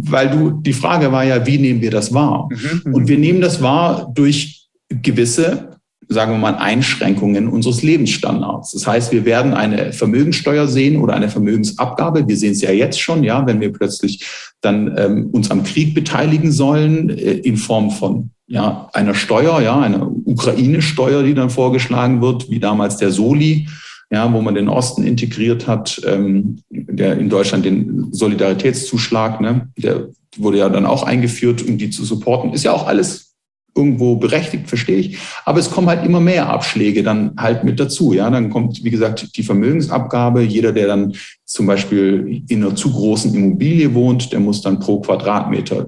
weil du, die Frage war ja, wie nehmen wir das wahr? Mhm. Und wir nehmen das wahr durch gewisse sagen wir mal, Einschränkungen unseres Lebensstandards. Das heißt, wir werden eine Vermögenssteuer sehen oder eine Vermögensabgabe. Wir sehen es ja jetzt schon, ja, wenn wir plötzlich dann ähm, uns am Krieg beteiligen sollen äh, in Form von ja, einer Steuer, ja, einer Ukraine-Steuer, die dann vorgeschlagen wird, wie damals der Soli, ja, wo man den Osten integriert hat, ähm, der in Deutschland den Solidaritätszuschlag, ne, der wurde ja dann auch eingeführt, um die zu supporten. Ist ja auch alles irgendwo berechtigt, verstehe ich. Aber es kommen halt immer mehr Abschläge dann halt mit dazu. Ja, dann kommt, wie gesagt, die Vermögensabgabe. Jeder, der dann zum Beispiel in einer zu großen Immobilie wohnt, der muss dann pro Quadratmeter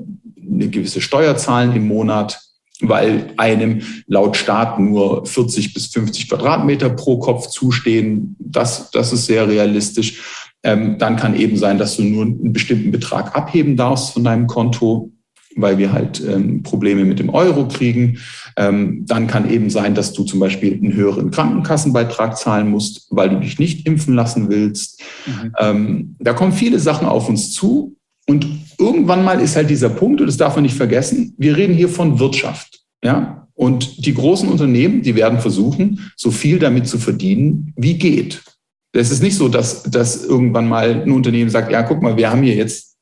eine gewisse Steuer zahlen im Monat, weil einem laut Staat nur 40 bis 50 Quadratmeter pro Kopf zustehen. Das, das ist sehr realistisch. Ähm, dann kann eben sein, dass du nur einen bestimmten Betrag abheben darfst von deinem Konto weil wir halt ähm, Probleme mit dem Euro kriegen. Ähm, dann kann eben sein, dass du zum Beispiel einen höheren Krankenkassenbeitrag zahlen musst, weil du dich nicht impfen lassen willst. Mhm. Ähm, da kommen viele Sachen auf uns zu. Und irgendwann mal ist halt dieser Punkt, und das darf man nicht vergessen, wir reden hier von Wirtschaft. Ja? Und die großen Unternehmen, die werden versuchen, so viel damit zu verdienen, wie geht. Es ist nicht so, dass, dass irgendwann mal ein Unternehmen sagt, ja, guck mal, wir haben hier jetzt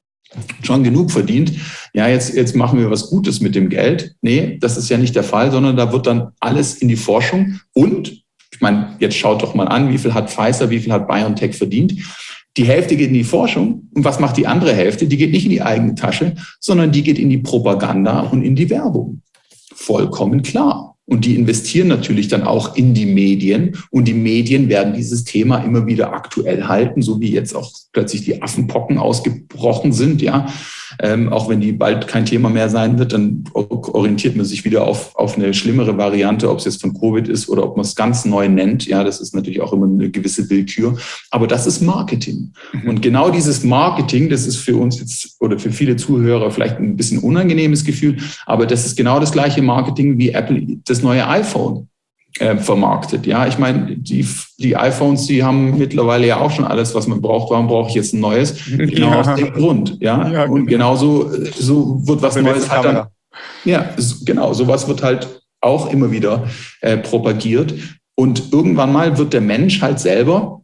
schon genug verdient. Ja, jetzt, jetzt machen wir was Gutes mit dem Geld. Nee, das ist ja nicht der Fall, sondern da wird dann alles in die Forschung. Und, ich meine, jetzt schaut doch mal an, wie viel hat Pfizer, wie viel hat BioNTech verdient. Die Hälfte geht in die Forschung. Und was macht die andere Hälfte? Die geht nicht in die eigene Tasche, sondern die geht in die Propaganda und in die Werbung. Vollkommen klar. Und die investieren natürlich dann auch in die Medien. Und die Medien werden dieses Thema immer wieder aktuell halten, so wie jetzt auch plötzlich die Affenpocken ausgebrochen sind. Ja, ähm, auch wenn die bald kein Thema mehr sein wird, dann orientiert man sich wieder auf, auf eine schlimmere Variante, ob es jetzt von Covid ist oder ob man es ganz neu nennt. Ja, das ist natürlich auch immer eine gewisse Willkür. Aber das ist Marketing. Mhm. Und genau dieses Marketing, das ist für uns jetzt oder für viele Zuhörer vielleicht ein bisschen unangenehmes Gefühl, aber das ist genau das gleiche Marketing wie Apple das neue iPhone äh, vermarktet. Ja, ich meine, die, die iPhones, die haben mittlerweile ja auch schon alles, was man braucht. Warum brauche ich jetzt ein neues? Genau ja. aus dem Grund. Ja, ja und genau. genauso so wird was Neues halt dann. Ja, genau. Sowas wird halt auch immer wieder äh, propagiert. Und irgendwann mal wird der Mensch halt selber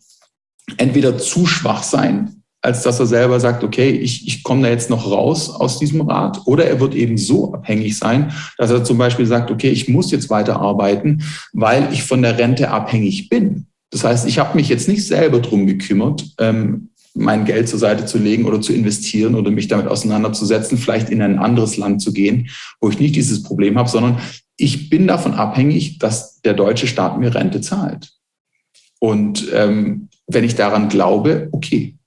entweder zu schwach sein, als dass er selber sagt, okay, ich, ich komme da jetzt noch raus aus diesem Rat. Oder er wird eben so abhängig sein, dass er zum Beispiel sagt, okay, ich muss jetzt weiter arbeiten, weil ich von der Rente abhängig bin. Das heißt, ich habe mich jetzt nicht selber drum gekümmert, ähm, mein Geld zur Seite zu legen oder zu investieren oder mich damit auseinanderzusetzen, vielleicht in ein anderes Land zu gehen, wo ich nicht dieses Problem habe, sondern ich bin davon abhängig, dass der deutsche Staat mir Rente zahlt. Und ähm, wenn ich daran glaube, okay,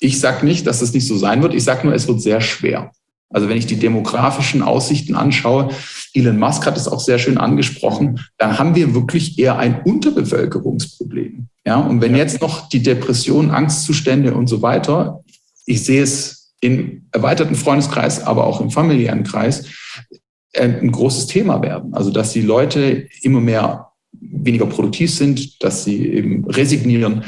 ich sage nicht, dass das nicht so sein wird. Ich sage nur, es wird sehr schwer. Also wenn ich die demografischen Aussichten anschaue, Elon Musk hat es auch sehr schön angesprochen, dann haben wir wirklich eher ein Unterbevölkerungsproblem. Ja, und wenn jetzt noch die Depression, Angstzustände und so weiter, ich sehe es im erweiterten Freundeskreis, aber auch im familiären Kreis, äh, ein großes Thema werden. Also dass die Leute immer mehr weniger produktiv sind, dass sie eben resignieren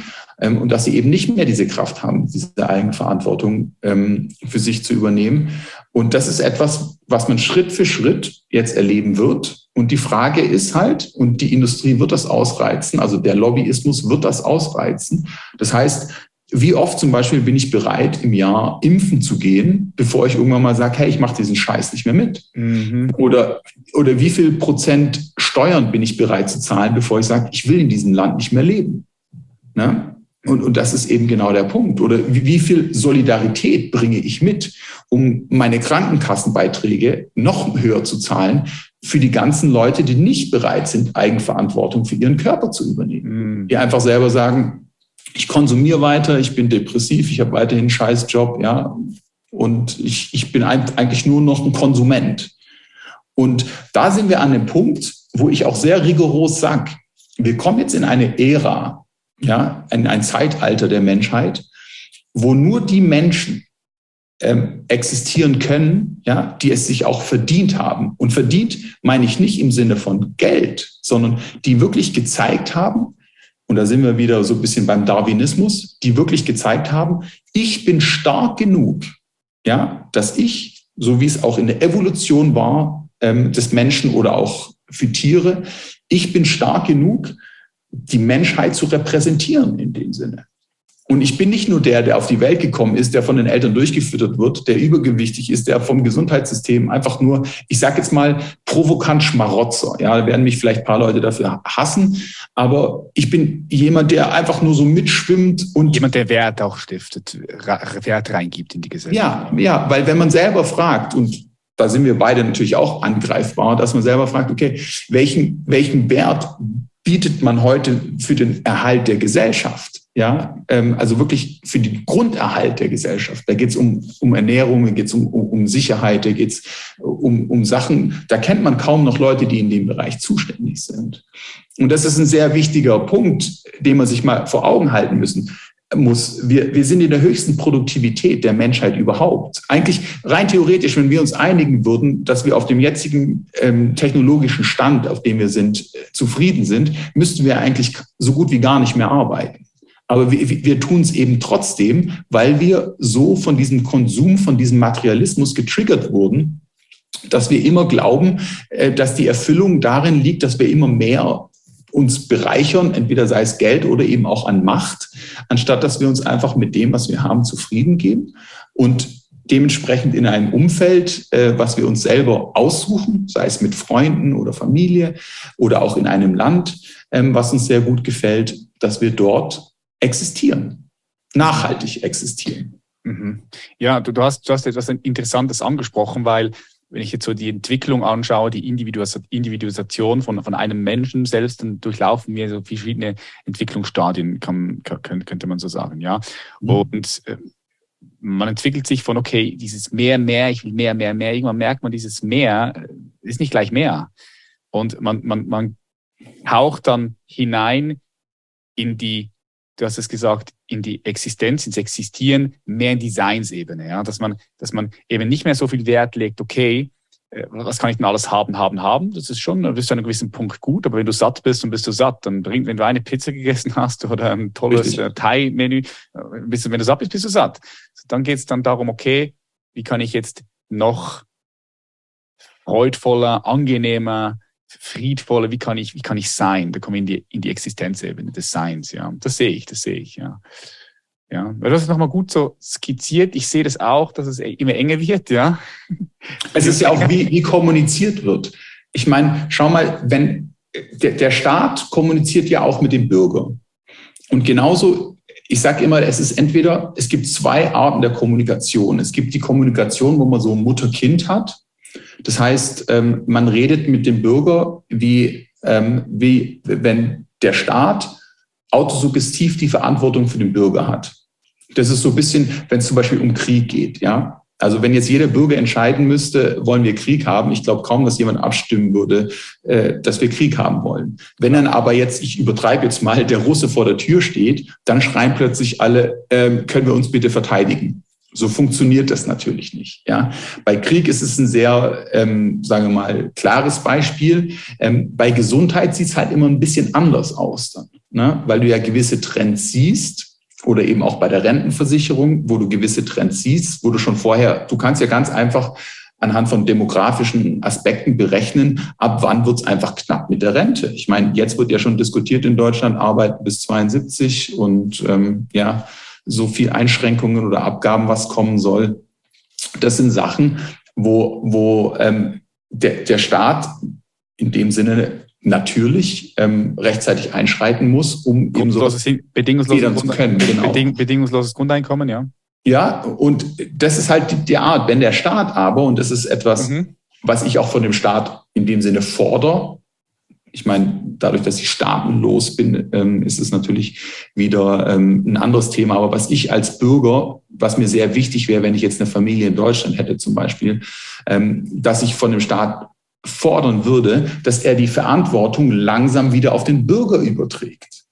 und dass sie eben nicht mehr diese Kraft haben, diese Eigenverantwortung ähm, für sich zu übernehmen. Und das ist etwas, was man Schritt für Schritt jetzt erleben wird. Und die Frage ist halt, und die Industrie wird das ausreizen, also der Lobbyismus wird das ausreizen. Das heißt, wie oft zum Beispiel bin ich bereit, im Jahr impfen zu gehen, bevor ich irgendwann mal sage, hey, ich mache diesen Scheiß nicht mehr mit? Mhm. Oder, oder wie viel Prozent Steuern bin ich bereit zu zahlen, bevor ich sage, ich will in diesem Land nicht mehr leben? Ne? Und, und das ist eben genau der Punkt. Oder wie, wie viel Solidarität bringe ich mit, um meine Krankenkassenbeiträge noch höher zu zahlen für die ganzen Leute, die nicht bereit sind, Eigenverantwortung für ihren Körper zu übernehmen. Mhm. Die einfach selber sagen, ich konsumiere weiter, ich bin depressiv, ich habe weiterhin einen Scheißjob, ja, und ich, ich bin eigentlich nur noch ein Konsument. Und da sind wir an dem Punkt, wo ich auch sehr rigoros sage, wir kommen jetzt in eine Ära, ja, ein, ein Zeitalter der Menschheit, wo nur die Menschen ähm, existieren können, ja, die es sich auch verdient haben. Und verdient meine ich nicht im Sinne von Geld, sondern die wirklich gezeigt haben, und da sind wir wieder so ein bisschen beim Darwinismus, die wirklich gezeigt haben, ich bin stark genug, ja, dass ich, so wie es auch in der Evolution war, ähm, des Menschen oder auch für Tiere, ich bin stark genug, die Menschheit zu repräsentieren in dem Sinne. Und ich bin nicht nur der, der auf die Welt gekommen ist, der von den Eltern durchgefüttert wird, der übergewichtig ist, der vom Gesundheitssystem einfach nur, ich sage jetzt mal, provokant Schmarotzer. Ja, da werden mich vielleicht ein paar Leute dafür hassen, aber ich bin jemand, der einfach nur so mitschwimmt und jemand, der Wert auch stiftet, Wert reingibt in die Gesellschaft. Ja, ja, weil wenn man selber fragt und da sind wir beide natürlich auch angreifbar, dass man selber fragt, okay, welchen, welchen Wert bietet man heute für den Erhalt der Gesellschaft? Ja, ähm, also wirklich für den Grunderhalt der Gesellschaft. Da geht es um, um Ernährung, da geht es um, um, um Sicherheit, da geht es um, um Sachen, da kennt man kaum noch Leute, die in dem Bereich zuständig sind. Und das ist ein sehr wichtiger Punkt, den man sich mal vor Augen halten müssen muss. Wir, wir sind in der höchsten Produktivität der Menschheit überhaupt. Eigentlich rein theoretisch, wenn wir uns einigen würden, dass wir auf dem jetzigen ähm, technologischen Stand, auf dem wir sind, äh, zufrieden sind, müssten wir eigentlich so gut wie gar nicht mehr arbeiten. Aber wir, wir tun es eben trotzdem, weil wir so von diesem Konsum, von diesem Materialismus getriggert wurden, dass wir immer glauben, äh, dass die Erfüllung darin liegt, dass wir immer mehr uns bereichern, entweder sei es Geld oder eben auch an Macht, anstatt dass wir uns einfach mit dem, was wir haben, zufrieden geben und dementsprechend in einem Umfeld, äh, was wir uns selber aussuchen, sei es mit Freunden oder Familie oder auch in einem Land, ähm, was uns sehr gut gefällt, dass wir dort existieren, nachhaltig existieren. Mhm. Ja, du, du, hast, du hast etwas Interessantes angesprochen, weil wenn ich jetzt so die Entwicklung anschaue, die Individualisation von, von einem Menschen selbst, dann durchlaufen wir so verschiedene Entwicklungsstadien, kann, kann, könnte man so sagen, ja. Mhm. Und äh, man entwickelt sich von, okay, dieses mehr, mehr, ich will mehr, mehr, mehr. Irgendwann merkt man, dieses mehr äh, ist nicht gleich mehr. Und man, man, man taucht dann hinein in die du hast es gesagt, in die Existenz, ins Existieren, mehr in Designsebene, ja, dass man, dass man eben nicht mehr so viel Wert legt, okay, äh, was kann ich denn alles haben, haben, haben? Das ist schon bis zu einem gewissen Punkt gut, aber wenn du satt bist, dann bist du satt. Dann bringt, wenn du eine Pizza gegessen <laughs> hast oder ein tolles äh, Thai-Menü, äh, wenn du satt bist, bist du satt. Dann geht es dann darum, okay, wie kann ich jetzt noch freudvoller, angenehmer, friedvolle, wie kann ich, wie kann ich sein? Da komme ich in die, in die Existenzebene des Seins, ja. Das sehe ich, das sehe ich, ja. Ja, du hast es nochmal gut so skizziert. Ich sehe das auch, dass es immer enger wird, ja. <laughs> Es ist ja auch, wie, wie kommuniziert wird. Ich meine, schau mal, wenn der, der Staat kommuniziert ja auch mit dem Bürger. Und genauso, ich sage immer, es ist entweder, es gibt zwei Arten der Kommunikation. Es gibt die Kommunikation, wo man so Mutter-Kind hat. Das heißt, ähm, man redet mit dem Bürger wie, ähm, wie wenn der Staat autosuggestiv die Verantwortung für den Bürger hat. Das ist so ein bisschen, wenn es zum Beispiel um Krieg geht, ja. Also wenn jetzt jeder Bürger entscheiden müsste, wollen wir Krieg haben, ich glaube kaum, dass jemand abstimmen würde, äh, dass wir Krieg haben wollen. Wenn dann aber jetzt, ich übertreibe jetzt mal, der Russe vor der Tür steht, dann schreien plötzlich alle, äh, können wir uns bitte verteidigen. So funktioniert das natürlich nicht. Ja, bei Krieg ist es ein sehr, ähm, sagen wir mal, klares Beispiel. Ähm, bei Gesundheit sieht es halt immer ein bisschen anders aus dann, ne? weil du ja gewisse Trends siehst oder eben auch bei der Rentenversicherung, wo du gewisse Trends siehst, wo du schon vorher, du kannst ja ganz einfach anhand von demografischen Aspekten berechnen, ab wann wird es einfach knapp mit der Rente. Ich meine, jetzt wird ja schon diskutiert in Deutschland, Arbeit bis 72 und ähm, ja, so viel Einschränkungen oder Abgaben, was kommen soll. Das sind Sachen, wo, wo ähm, der, der Staat in dem Sinne natürlich ähm, rechtzeitig einschreiten muss, um eben so bedingungsloses, zu können. Genau. Beding, bedingungsloses Grundeinkommen, ja. Ja, und das ist halt die, die, Art. Wenn der Staat aber, und das ist etwas, mhm. was ich auch von dem Staat in dem Sinne fordere, ich meine, dadurch, dass ich staatenlos bin, ähm, ist es natürlich wieder ähm, ein anderes Thema. Aber was ich als Bürger, was mir sehr wichtig wäre, wenn ich jetzt eine Familie in Deutschland hätte zum Beispiel, ähm, dass ich von dem Staat fordern würde, dass er die Verantwortung langsam wieder auf den Bürger überträgt.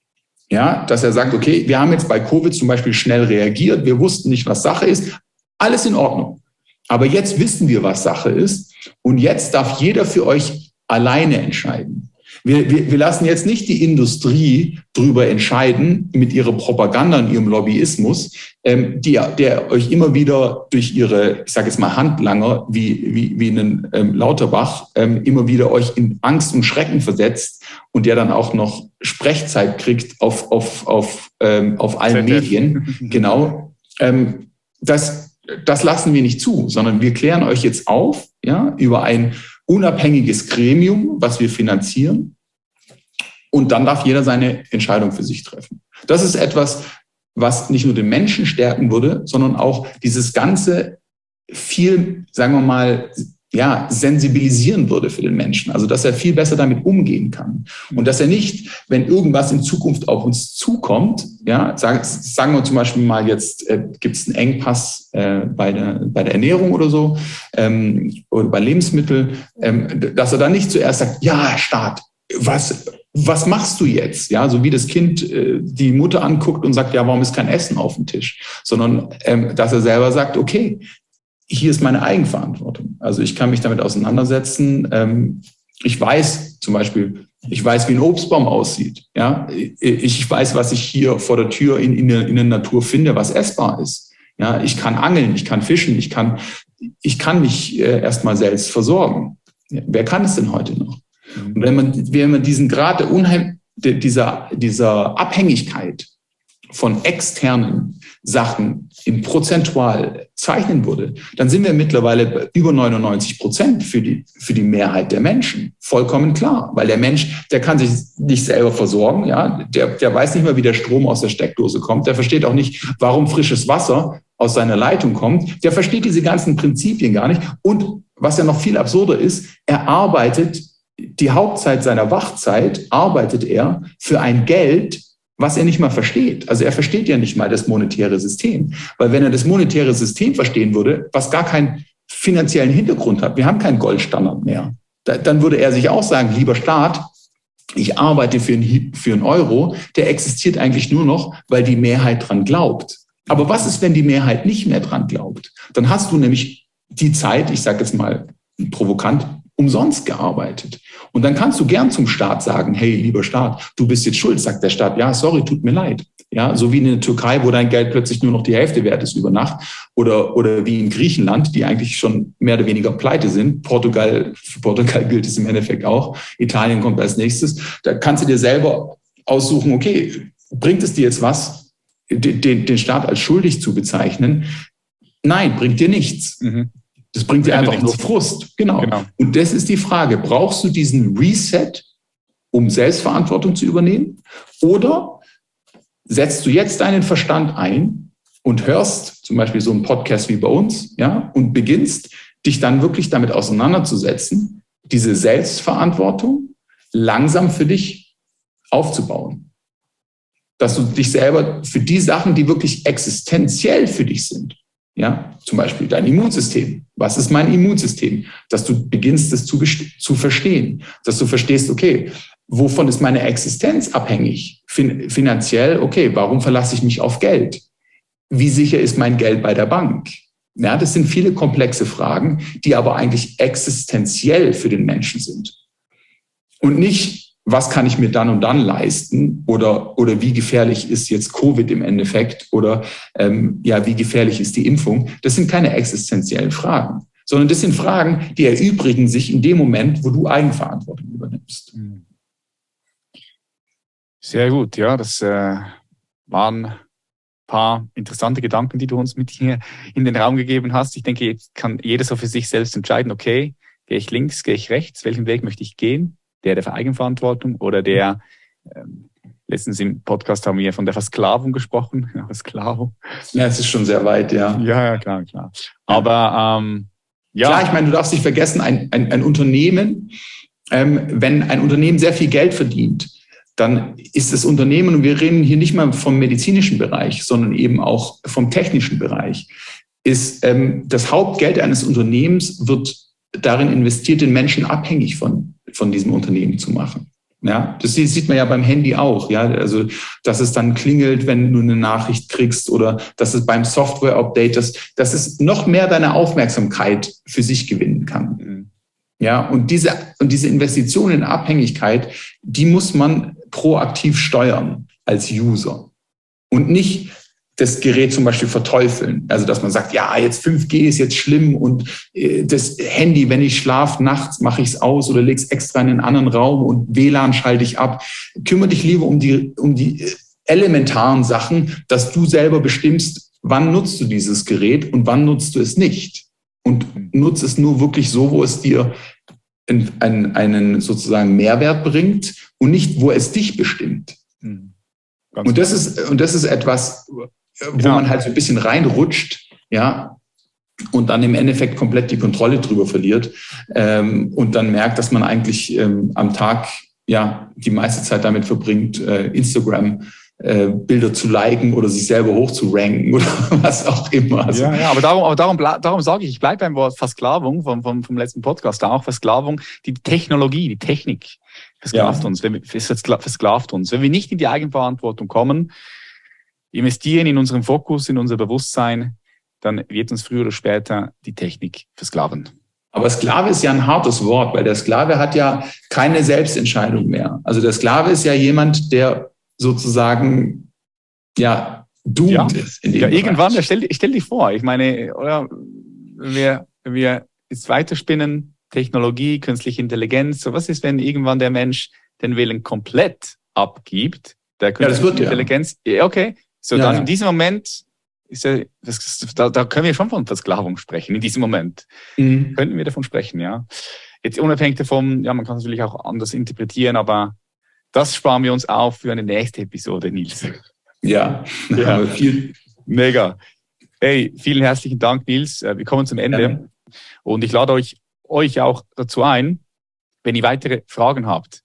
Ja, dass er sagt, okay, wir haben jetzt bei Covid zum Beispiel schnell reagiert, wir wussten nicht, was Sache ist, alles in Ordnung. Aber jetzt wissen wir, was Sache ist und jetzt darf jeder für euch alleine entscheiden. Wir, wir, wir lassen jetzt nicht die Industrie drüber entscheiden mit ihrer Propaganda und ihrem Lobbyismus, ähm, die, der euch immer wieder durch ihre, ich sage jetzt mal Handlanger wie, wie, wie einen ähm, Lauterbach ähm, immer wieder euch in Angst und Schrecken versetzt und der dann auch noch Sprechzeit kriegt auf, auf, auf, ähm, auf allen Medien. <laughs> genau. Ähm, das, das lassen wir nicht zu, sondern wir klären euch jetzt auf ja, über ein unabhängiges Gremium, was wir finanzieren. Und dann darf jeder seine Entscheidung für sich treffen. Das ist etwas, was nicht nur den Menschen stärken würde, sondern auch dieses ganze viel, sagen wir mal, ja, sensibilisieren würde für den Menschen. Also, dass er viel besser damit umgehen kann. Und dass er nicht, wenn irgendwas in Zukunft auf uns zukommt, ja, sagen, sagen wir zum Beispiel mal jetzt, äh, gibt es einen Engpass äh, bei, der, bei der Ernährung oder so, ähm, oder bei Lebensmitteln, ähm, dass er dann nicht zuerst sagt, ja, Staat, was, was machst du jetzt? Ja, so wie das Kind äh, die Mutter anguckt und sagt, ja, warum ist kein Essen auf dem Tisch? Sondern, ähm, dass er selber sagt, okay, hier ist meine Eigenverantwortung. Also ich kann mich damit auseinandersetzen. Ähm, ich weiß zum Beispiel, ich weiß, wie ein Obstbaum aussieht. Ja, ich weiß, was ich hier vor der Tür in, in, der, in der Natur finde, was essbar ist. Ja, ich kann angeln, ich kann fischen, ich kann, ich kann mich äh, erstmal selbst versorgen. Ja, wer kann es denn heute noch? Und wenn man, wenn man diesen Grad der Unheim, dieser, dieser Abhängigkeit von externen Sachen in prozentual zeichnen würde, dann sind wir mittlerweile bei über 99 Prozent für die, für die Mehrheit der Menschen. Vollkommen klar. Weil der Mensch, der kann sich nicht selber versorgen, ja. Der, der weiß nicht mehr, wie der Strom aus der Steckdose kommt. Der versteht auch nicht, warum frisches Wasser aus seiner Leitung kommt. Der versteht diese ganzen Prinzipien gar nicht. Und was ja noch viel absurder ist, er arbeitet die Hauptzeit seiner Wachzeit arbeitet er für ein Geld, was er nicht mal versteht. Also er versteht ja nicht mal das monetäre System. Weil wenn er das monetäre System verstehen würde, was gar keinen finanziellen Hintergrund hat, wir haben keinen Goldstandard mehr, dann würde er sich auch sagen, lieber Staat, ich arbeite für einen, für einen Euro, der existiert eigentlich nur noch, weil die Mehrheit dran glaubt. Aber was ist, wenn die Mehrheit nicht mehr dran glaubt? Dann hast du nämlich die Zeit, ich sage jetzt mal provokant, umsonst gearbeitet. Und dann kannst du gern zum Staat sagen, hey, lieber Staat, du bist jetzt schuld. Sagt der Staat, ja, sorry, tut mir leid. Ja, so wie in der Türkei, wo dein Geld plötzlich nur noch die Hälfte wert ist über Nacht. Oder, oder wie in Griechenland, die eigentlich schon mehr oder weniger pleite sind. Portugal, für Portugal gilt es im Endeffekt auch. Italien kommt als nächstes. Da kannst du dir selber aussuchen, okay, bringt es dir jetzt was, den, den Staat als schuldig zu bezeichnen? Nein, bringt dir nichts. Mhm. Das bringt dir einfach nur Frust. Genau. genau. Und das ist die Frage. Brauchst du diesen Reset, um Selbstverantwortung zu übernehmen? Oder setzt du jetzt deinen Verstand ein und hörst zum Beispiel so einen Podcast wie bei uns, ja, und beginnst dich dann wirklich damit auseinanderzusetzen, diese Selbstverantwortung langsam für dich aufzubauen. Dass du dich selber für die Sachen, die wirklich existenziell für dich sind, ja, zum Beispiel dein Immunsystem. Was ist mein Immunsystem? Dass du beginnst, es zu, zu verstehen. Dass du verstehst, okay, wovon ist meine Existenz abhängig? Fin finanziell, okay, warum verlasse ich mich auf Geld? Wie sicher ist mein Geld bei der Bank? Ja, das sind viele komplexe Fragen, die aber eigentlich existenziell für den Menschen sind. Und nicht, was kann ich mir dann und dann leisten oder, oder wie gefährlich ist jetzt Covid im Endeffekt oder ähm, ja, wie gefährlich ist die Impfung. Das sind keine existenziellen Fragen, sondern das sind Fragen, die erübrigen sich in dem Moment, wo du Eigenverantwortung übernimmst. Mhm. Sehr gut, ja, das äh, waren paar interessante Gedanken, die du uns mit hier in den Raum gegeben hast. Ich denke, jetzt kann jeder so für sich selbst entscheiden, okay, gehe ich links, gehe ich rechts, welchen Weg möchte ich gehen? Der der Eigenverantwortung oder der, ähm, letztens im Podcast haben wir von der Versklavung gesprochen. <laughs> Versklavung. Ja, es ist schon sehr weit, ja. Ja, ja, klar, klar. Aber ähm, ja. Klar, ich meine, du darfst nicht vergessen, ein, ein, ein Unternehmen, ähm, wenn ein Unternehmen sehr viel Geld verdient, dann ist das Unternehmen, und wir reden hier nicht mal vom medizinischen Bereich, sondern eben auch vom technischen Bereich, ist ähm, das Hauptgeld eines Unternehmens wird darin investiert, den Menschen abhängig von, von diesem Unternehmen zu machen. Ja, das sieht man ja beim Handy auch, ja, also, dass es dann klingelt, wenn du eine Nachricht kriegst oder dass es beim Software-Update, dass, dass es noch mehr deine Aufmerksamkeit für sich gewinnen kann. Mhm. Ja, und diese, und diese Investition in Abhängigkeit, die muss man proaktiv steuern als User und nicht das Gerät zum Beispiel verteufeln. Also dass man sagt, ja, jetzt 5G ist jetzt schlimm und äh, das Handy, wenn ich schlafe nachts, mache ich es aus oder lege es extra in einen anderen Raum und WLAN schalte ich ab. Kümmere dich lieber um die, um die äh, elementaren Sachen, dass du selber bestimmst, wann nutzt du dieses Gerät und wann nutzt du es nicht. Und nutze es nur wirklich so, wo es dir einen, einen sozusagen Mehrwert bringt und nicht, wo es dich bestimmt. Mhm. Und das ist, und das ist etwas, wo ja. man halt so ein bisschen reinrutscht, ja, und dann im Endeffekt komplett die Kontrolle drüber verliert ähm, und dann merkt, dass man eigentlich ähm, am Tag ja die meiste Zeit damit verbringt, äh, Instagram äh, Bilder zu liken oder sich selber hochzuranken <laughs> oder was auch immer. Also ja, ja, aber darum, aber darum, darum sage ich, ich bleibe beim Wort Versklavung vom, vom, vom letzten Podcast, da auch Versklavung, die Technologie, die Technik versklavt ja. uns, versklavt uns. Wenn wir nicht in die Eigenverantwortung kommen, investieren in unseren Fokus, in unser Bewusstsein, dann wird uns früher oder später die Technik versklaven. Aber Sklave ist ja ein hartes Wort, weil der Sklave hat ja keine Selbstentscheidung mehr. Also der Sklave ist ja jemand, der sozusagen, ja, doomed ja. ist. ja, irgendwann, stell, stell dir vor, ich meine, oder wir, wir jetzt weiterspinnen, Technologie, künstliche Intelligenz, so was ist, wenn irgendwann der Mensch den Willen komplett abgibt, der künstliche ja, wird, Intelligenz, ja. okay, so ja, dann in diesem Moment ist ja, das, da, da können wir schon von Versklavung sprechen, in diesem Moment. Mhm. Könnten wir davon sprechen, ja. Jetzt unabhängig davon, ja, man kann es natürlich auch anders interpretieren, aber das sparen wir uns auf für eine nächste Episode, Nils. Ja, <laughs> ja. viel. mega. Hey, vielen herzlichen Dank, Nils. Äh, wir kommen zum Ende. Ja. Und ich lade euch, euch auch dazu ein, wenn ihr weitere Fragen habt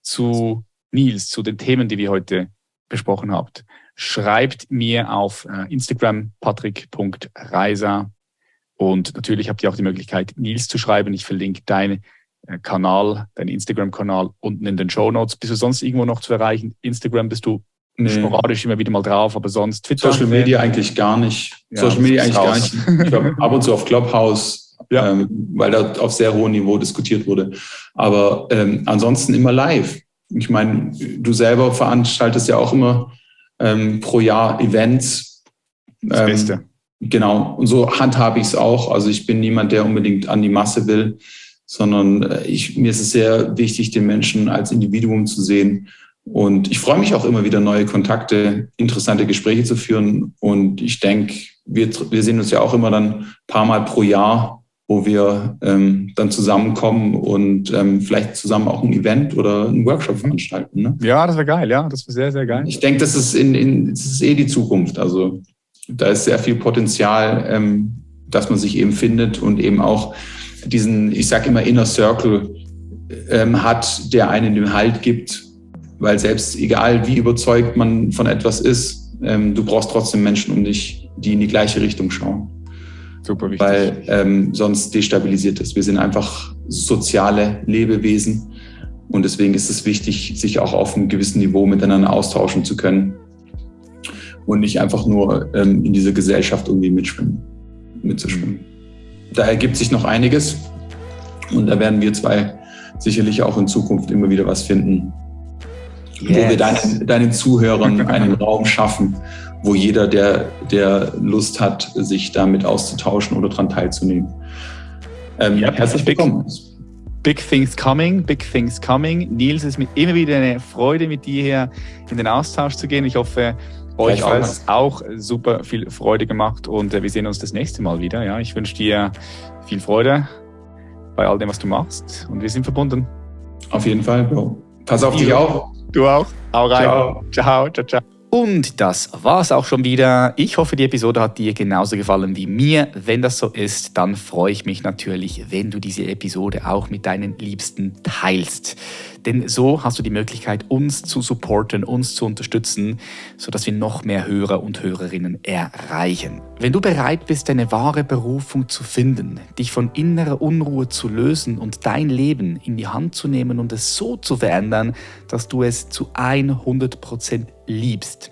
zu Nils, zu den Themen, die wir heute besprochen habt, schreibt mir auf äh, Instagram patrick.reiser und natürlich habt ihr auch die Möglichkeit, Nils zu schreiben. Ich verlinke deine äh, Kanal, dein Instagram-Kanal unten in den Show Notes. Bist du sonst irgendwo noch zu erreichen? Instagram bist du nee. sporadisch immer wieder mal drauf, aber sonst Twitter. Social Media eigentlich gar nicht. Ja, Social Media eigentlich raus. gar nicht. Ich war ab und zu auf Clubhouse, ja. ähm, weil da auf sehr hohem Niveau diskutiert wurde. Aber ähm, ansonsten immer live. Ich meine, du selber veranstaltest ja auch immer ähm, pro Jahr Events. Das ähm, Beste. Genau, und so handhabe ich es auch. Also ich bin niemand, der unbedingt an die Masse will, sondern äh, ich, mir ist es sehr wichtig, den Menschen als Individuum zu sehen. Und ich freue mich auch immer wieder, neue Kontakte, interessante Gespräche zu führen. Und ich denke, wir, wir sehen uns ja auch immer dann ein paar Mal pro Jahr, wo wir ähm, dann zusammenkommen und ähm, vielleicht zusammen auch ein Event oder einen Workshop veranstalten. Ne? Ja, das wäre geil, ja, das wäre sehr, sehr geil. Ich denke, das ist in, in das ist eh die Zukunft. Also da ist sehr viel Potenzial, ähm, dass man sich eben findet und eben auch diesen, ich sage immer, Inner Circle ähm, hat, der einen den Halt gibt, weil selbst egal wie überzeugt man von etwas ist, ähm, du brauchst trotzdem Menschen um dich, die in die gleiche Richtung schauen. Super wichtig. Weil ähm, sonst destabilisiert es. Wir sind einfach soziale Lebewesen und deswegen ist es wichtig, sich auch auf einem gewissen Niveau miteinander austauschen zu können und nicht einfach nur ähm, in dieser Gesellschaft irgendwie mitschwimmen, mitzuschwimmen. Da ergibt sich noch einiges und da werden wir zwei sicherlich auch in Zukunft immer wieder was finden, yes. wo wir deinen, deinen Zuhörern einen Raum schaffen, wo jeder, der, der Lust hat, sich damit auszutauschen oder daran teilzunehmen. Ähm, ja, herzlich willkommen. Big Things Coming, Big Things Coming. Nils, es ist mir immer wieder eine Freude, mit dir hier in den Austausch zu gehen. Ich hoffe, euch hat es auch super viel Freude gemacht und äh, wir sehen uns das nächste Mal wieder. Ja, ich wünsche dir viel Freude bei all dem, was du machst und wir sind verbunden. Auf jeden Fall, Bro. Pass auf dich auf. Du auch. Hau rein. Ciao. Ciao, ciao, ciao. Und das war's auch schon wieder. Ich hoffe, die Episode hat dir genauso gefallen wie mir. Wenn das so ist, dann freue ich mich natürlich, wenn du diese Episode auch mit deinen Liebsten teilst. Denn so hast du die Möglichkeit, uns zu supporten, uns zu unterstützen, sodass wir noch mehr Hörer und Hörerinnen erreichen. Wenn du bereit bist, deine wahre Berufung zu finden, dich von innerer Unruhe zu lösen und dein Leben in die Hand zu nehmen und es so zu verändern, dass du es zu 100% liebst,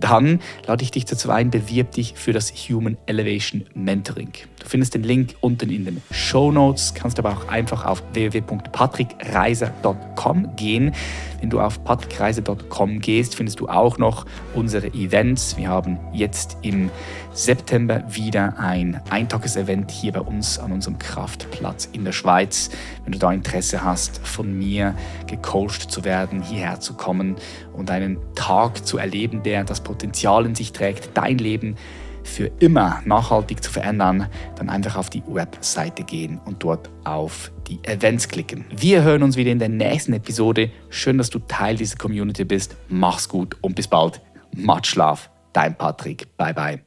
dann lade ich dich dazu ein, bewirb dich für das Human Elevation Mentoring. Du findest den Link unten in den Show Notes, kannst aber auch einfach auf www.patrickreiser.com gehen. Wenn du auf patrickreiser.com gehst, findest du auch noch unsere Events. Wir haben jetzt im September wieder ein Eintages-Event hier bei uns an unserem Kraftplatz in der Schweiz. Wenn du da Interesse hast, von mir gecoacht zu werden, hierher zu kommen und einen Tag zu erleben, der das Potenzial in sich trägt, dein Leben für immer nachhaltig zu verändern, dann einfach auf die Webseite gehen und dort auf die Events klicken. Wir hören uns wieder in der nächsten Episode. Schön, dass du Teil dieser Community bist. Mach's gut und bis bald. Macht Schlaf. Dein Patrick. Bye bye.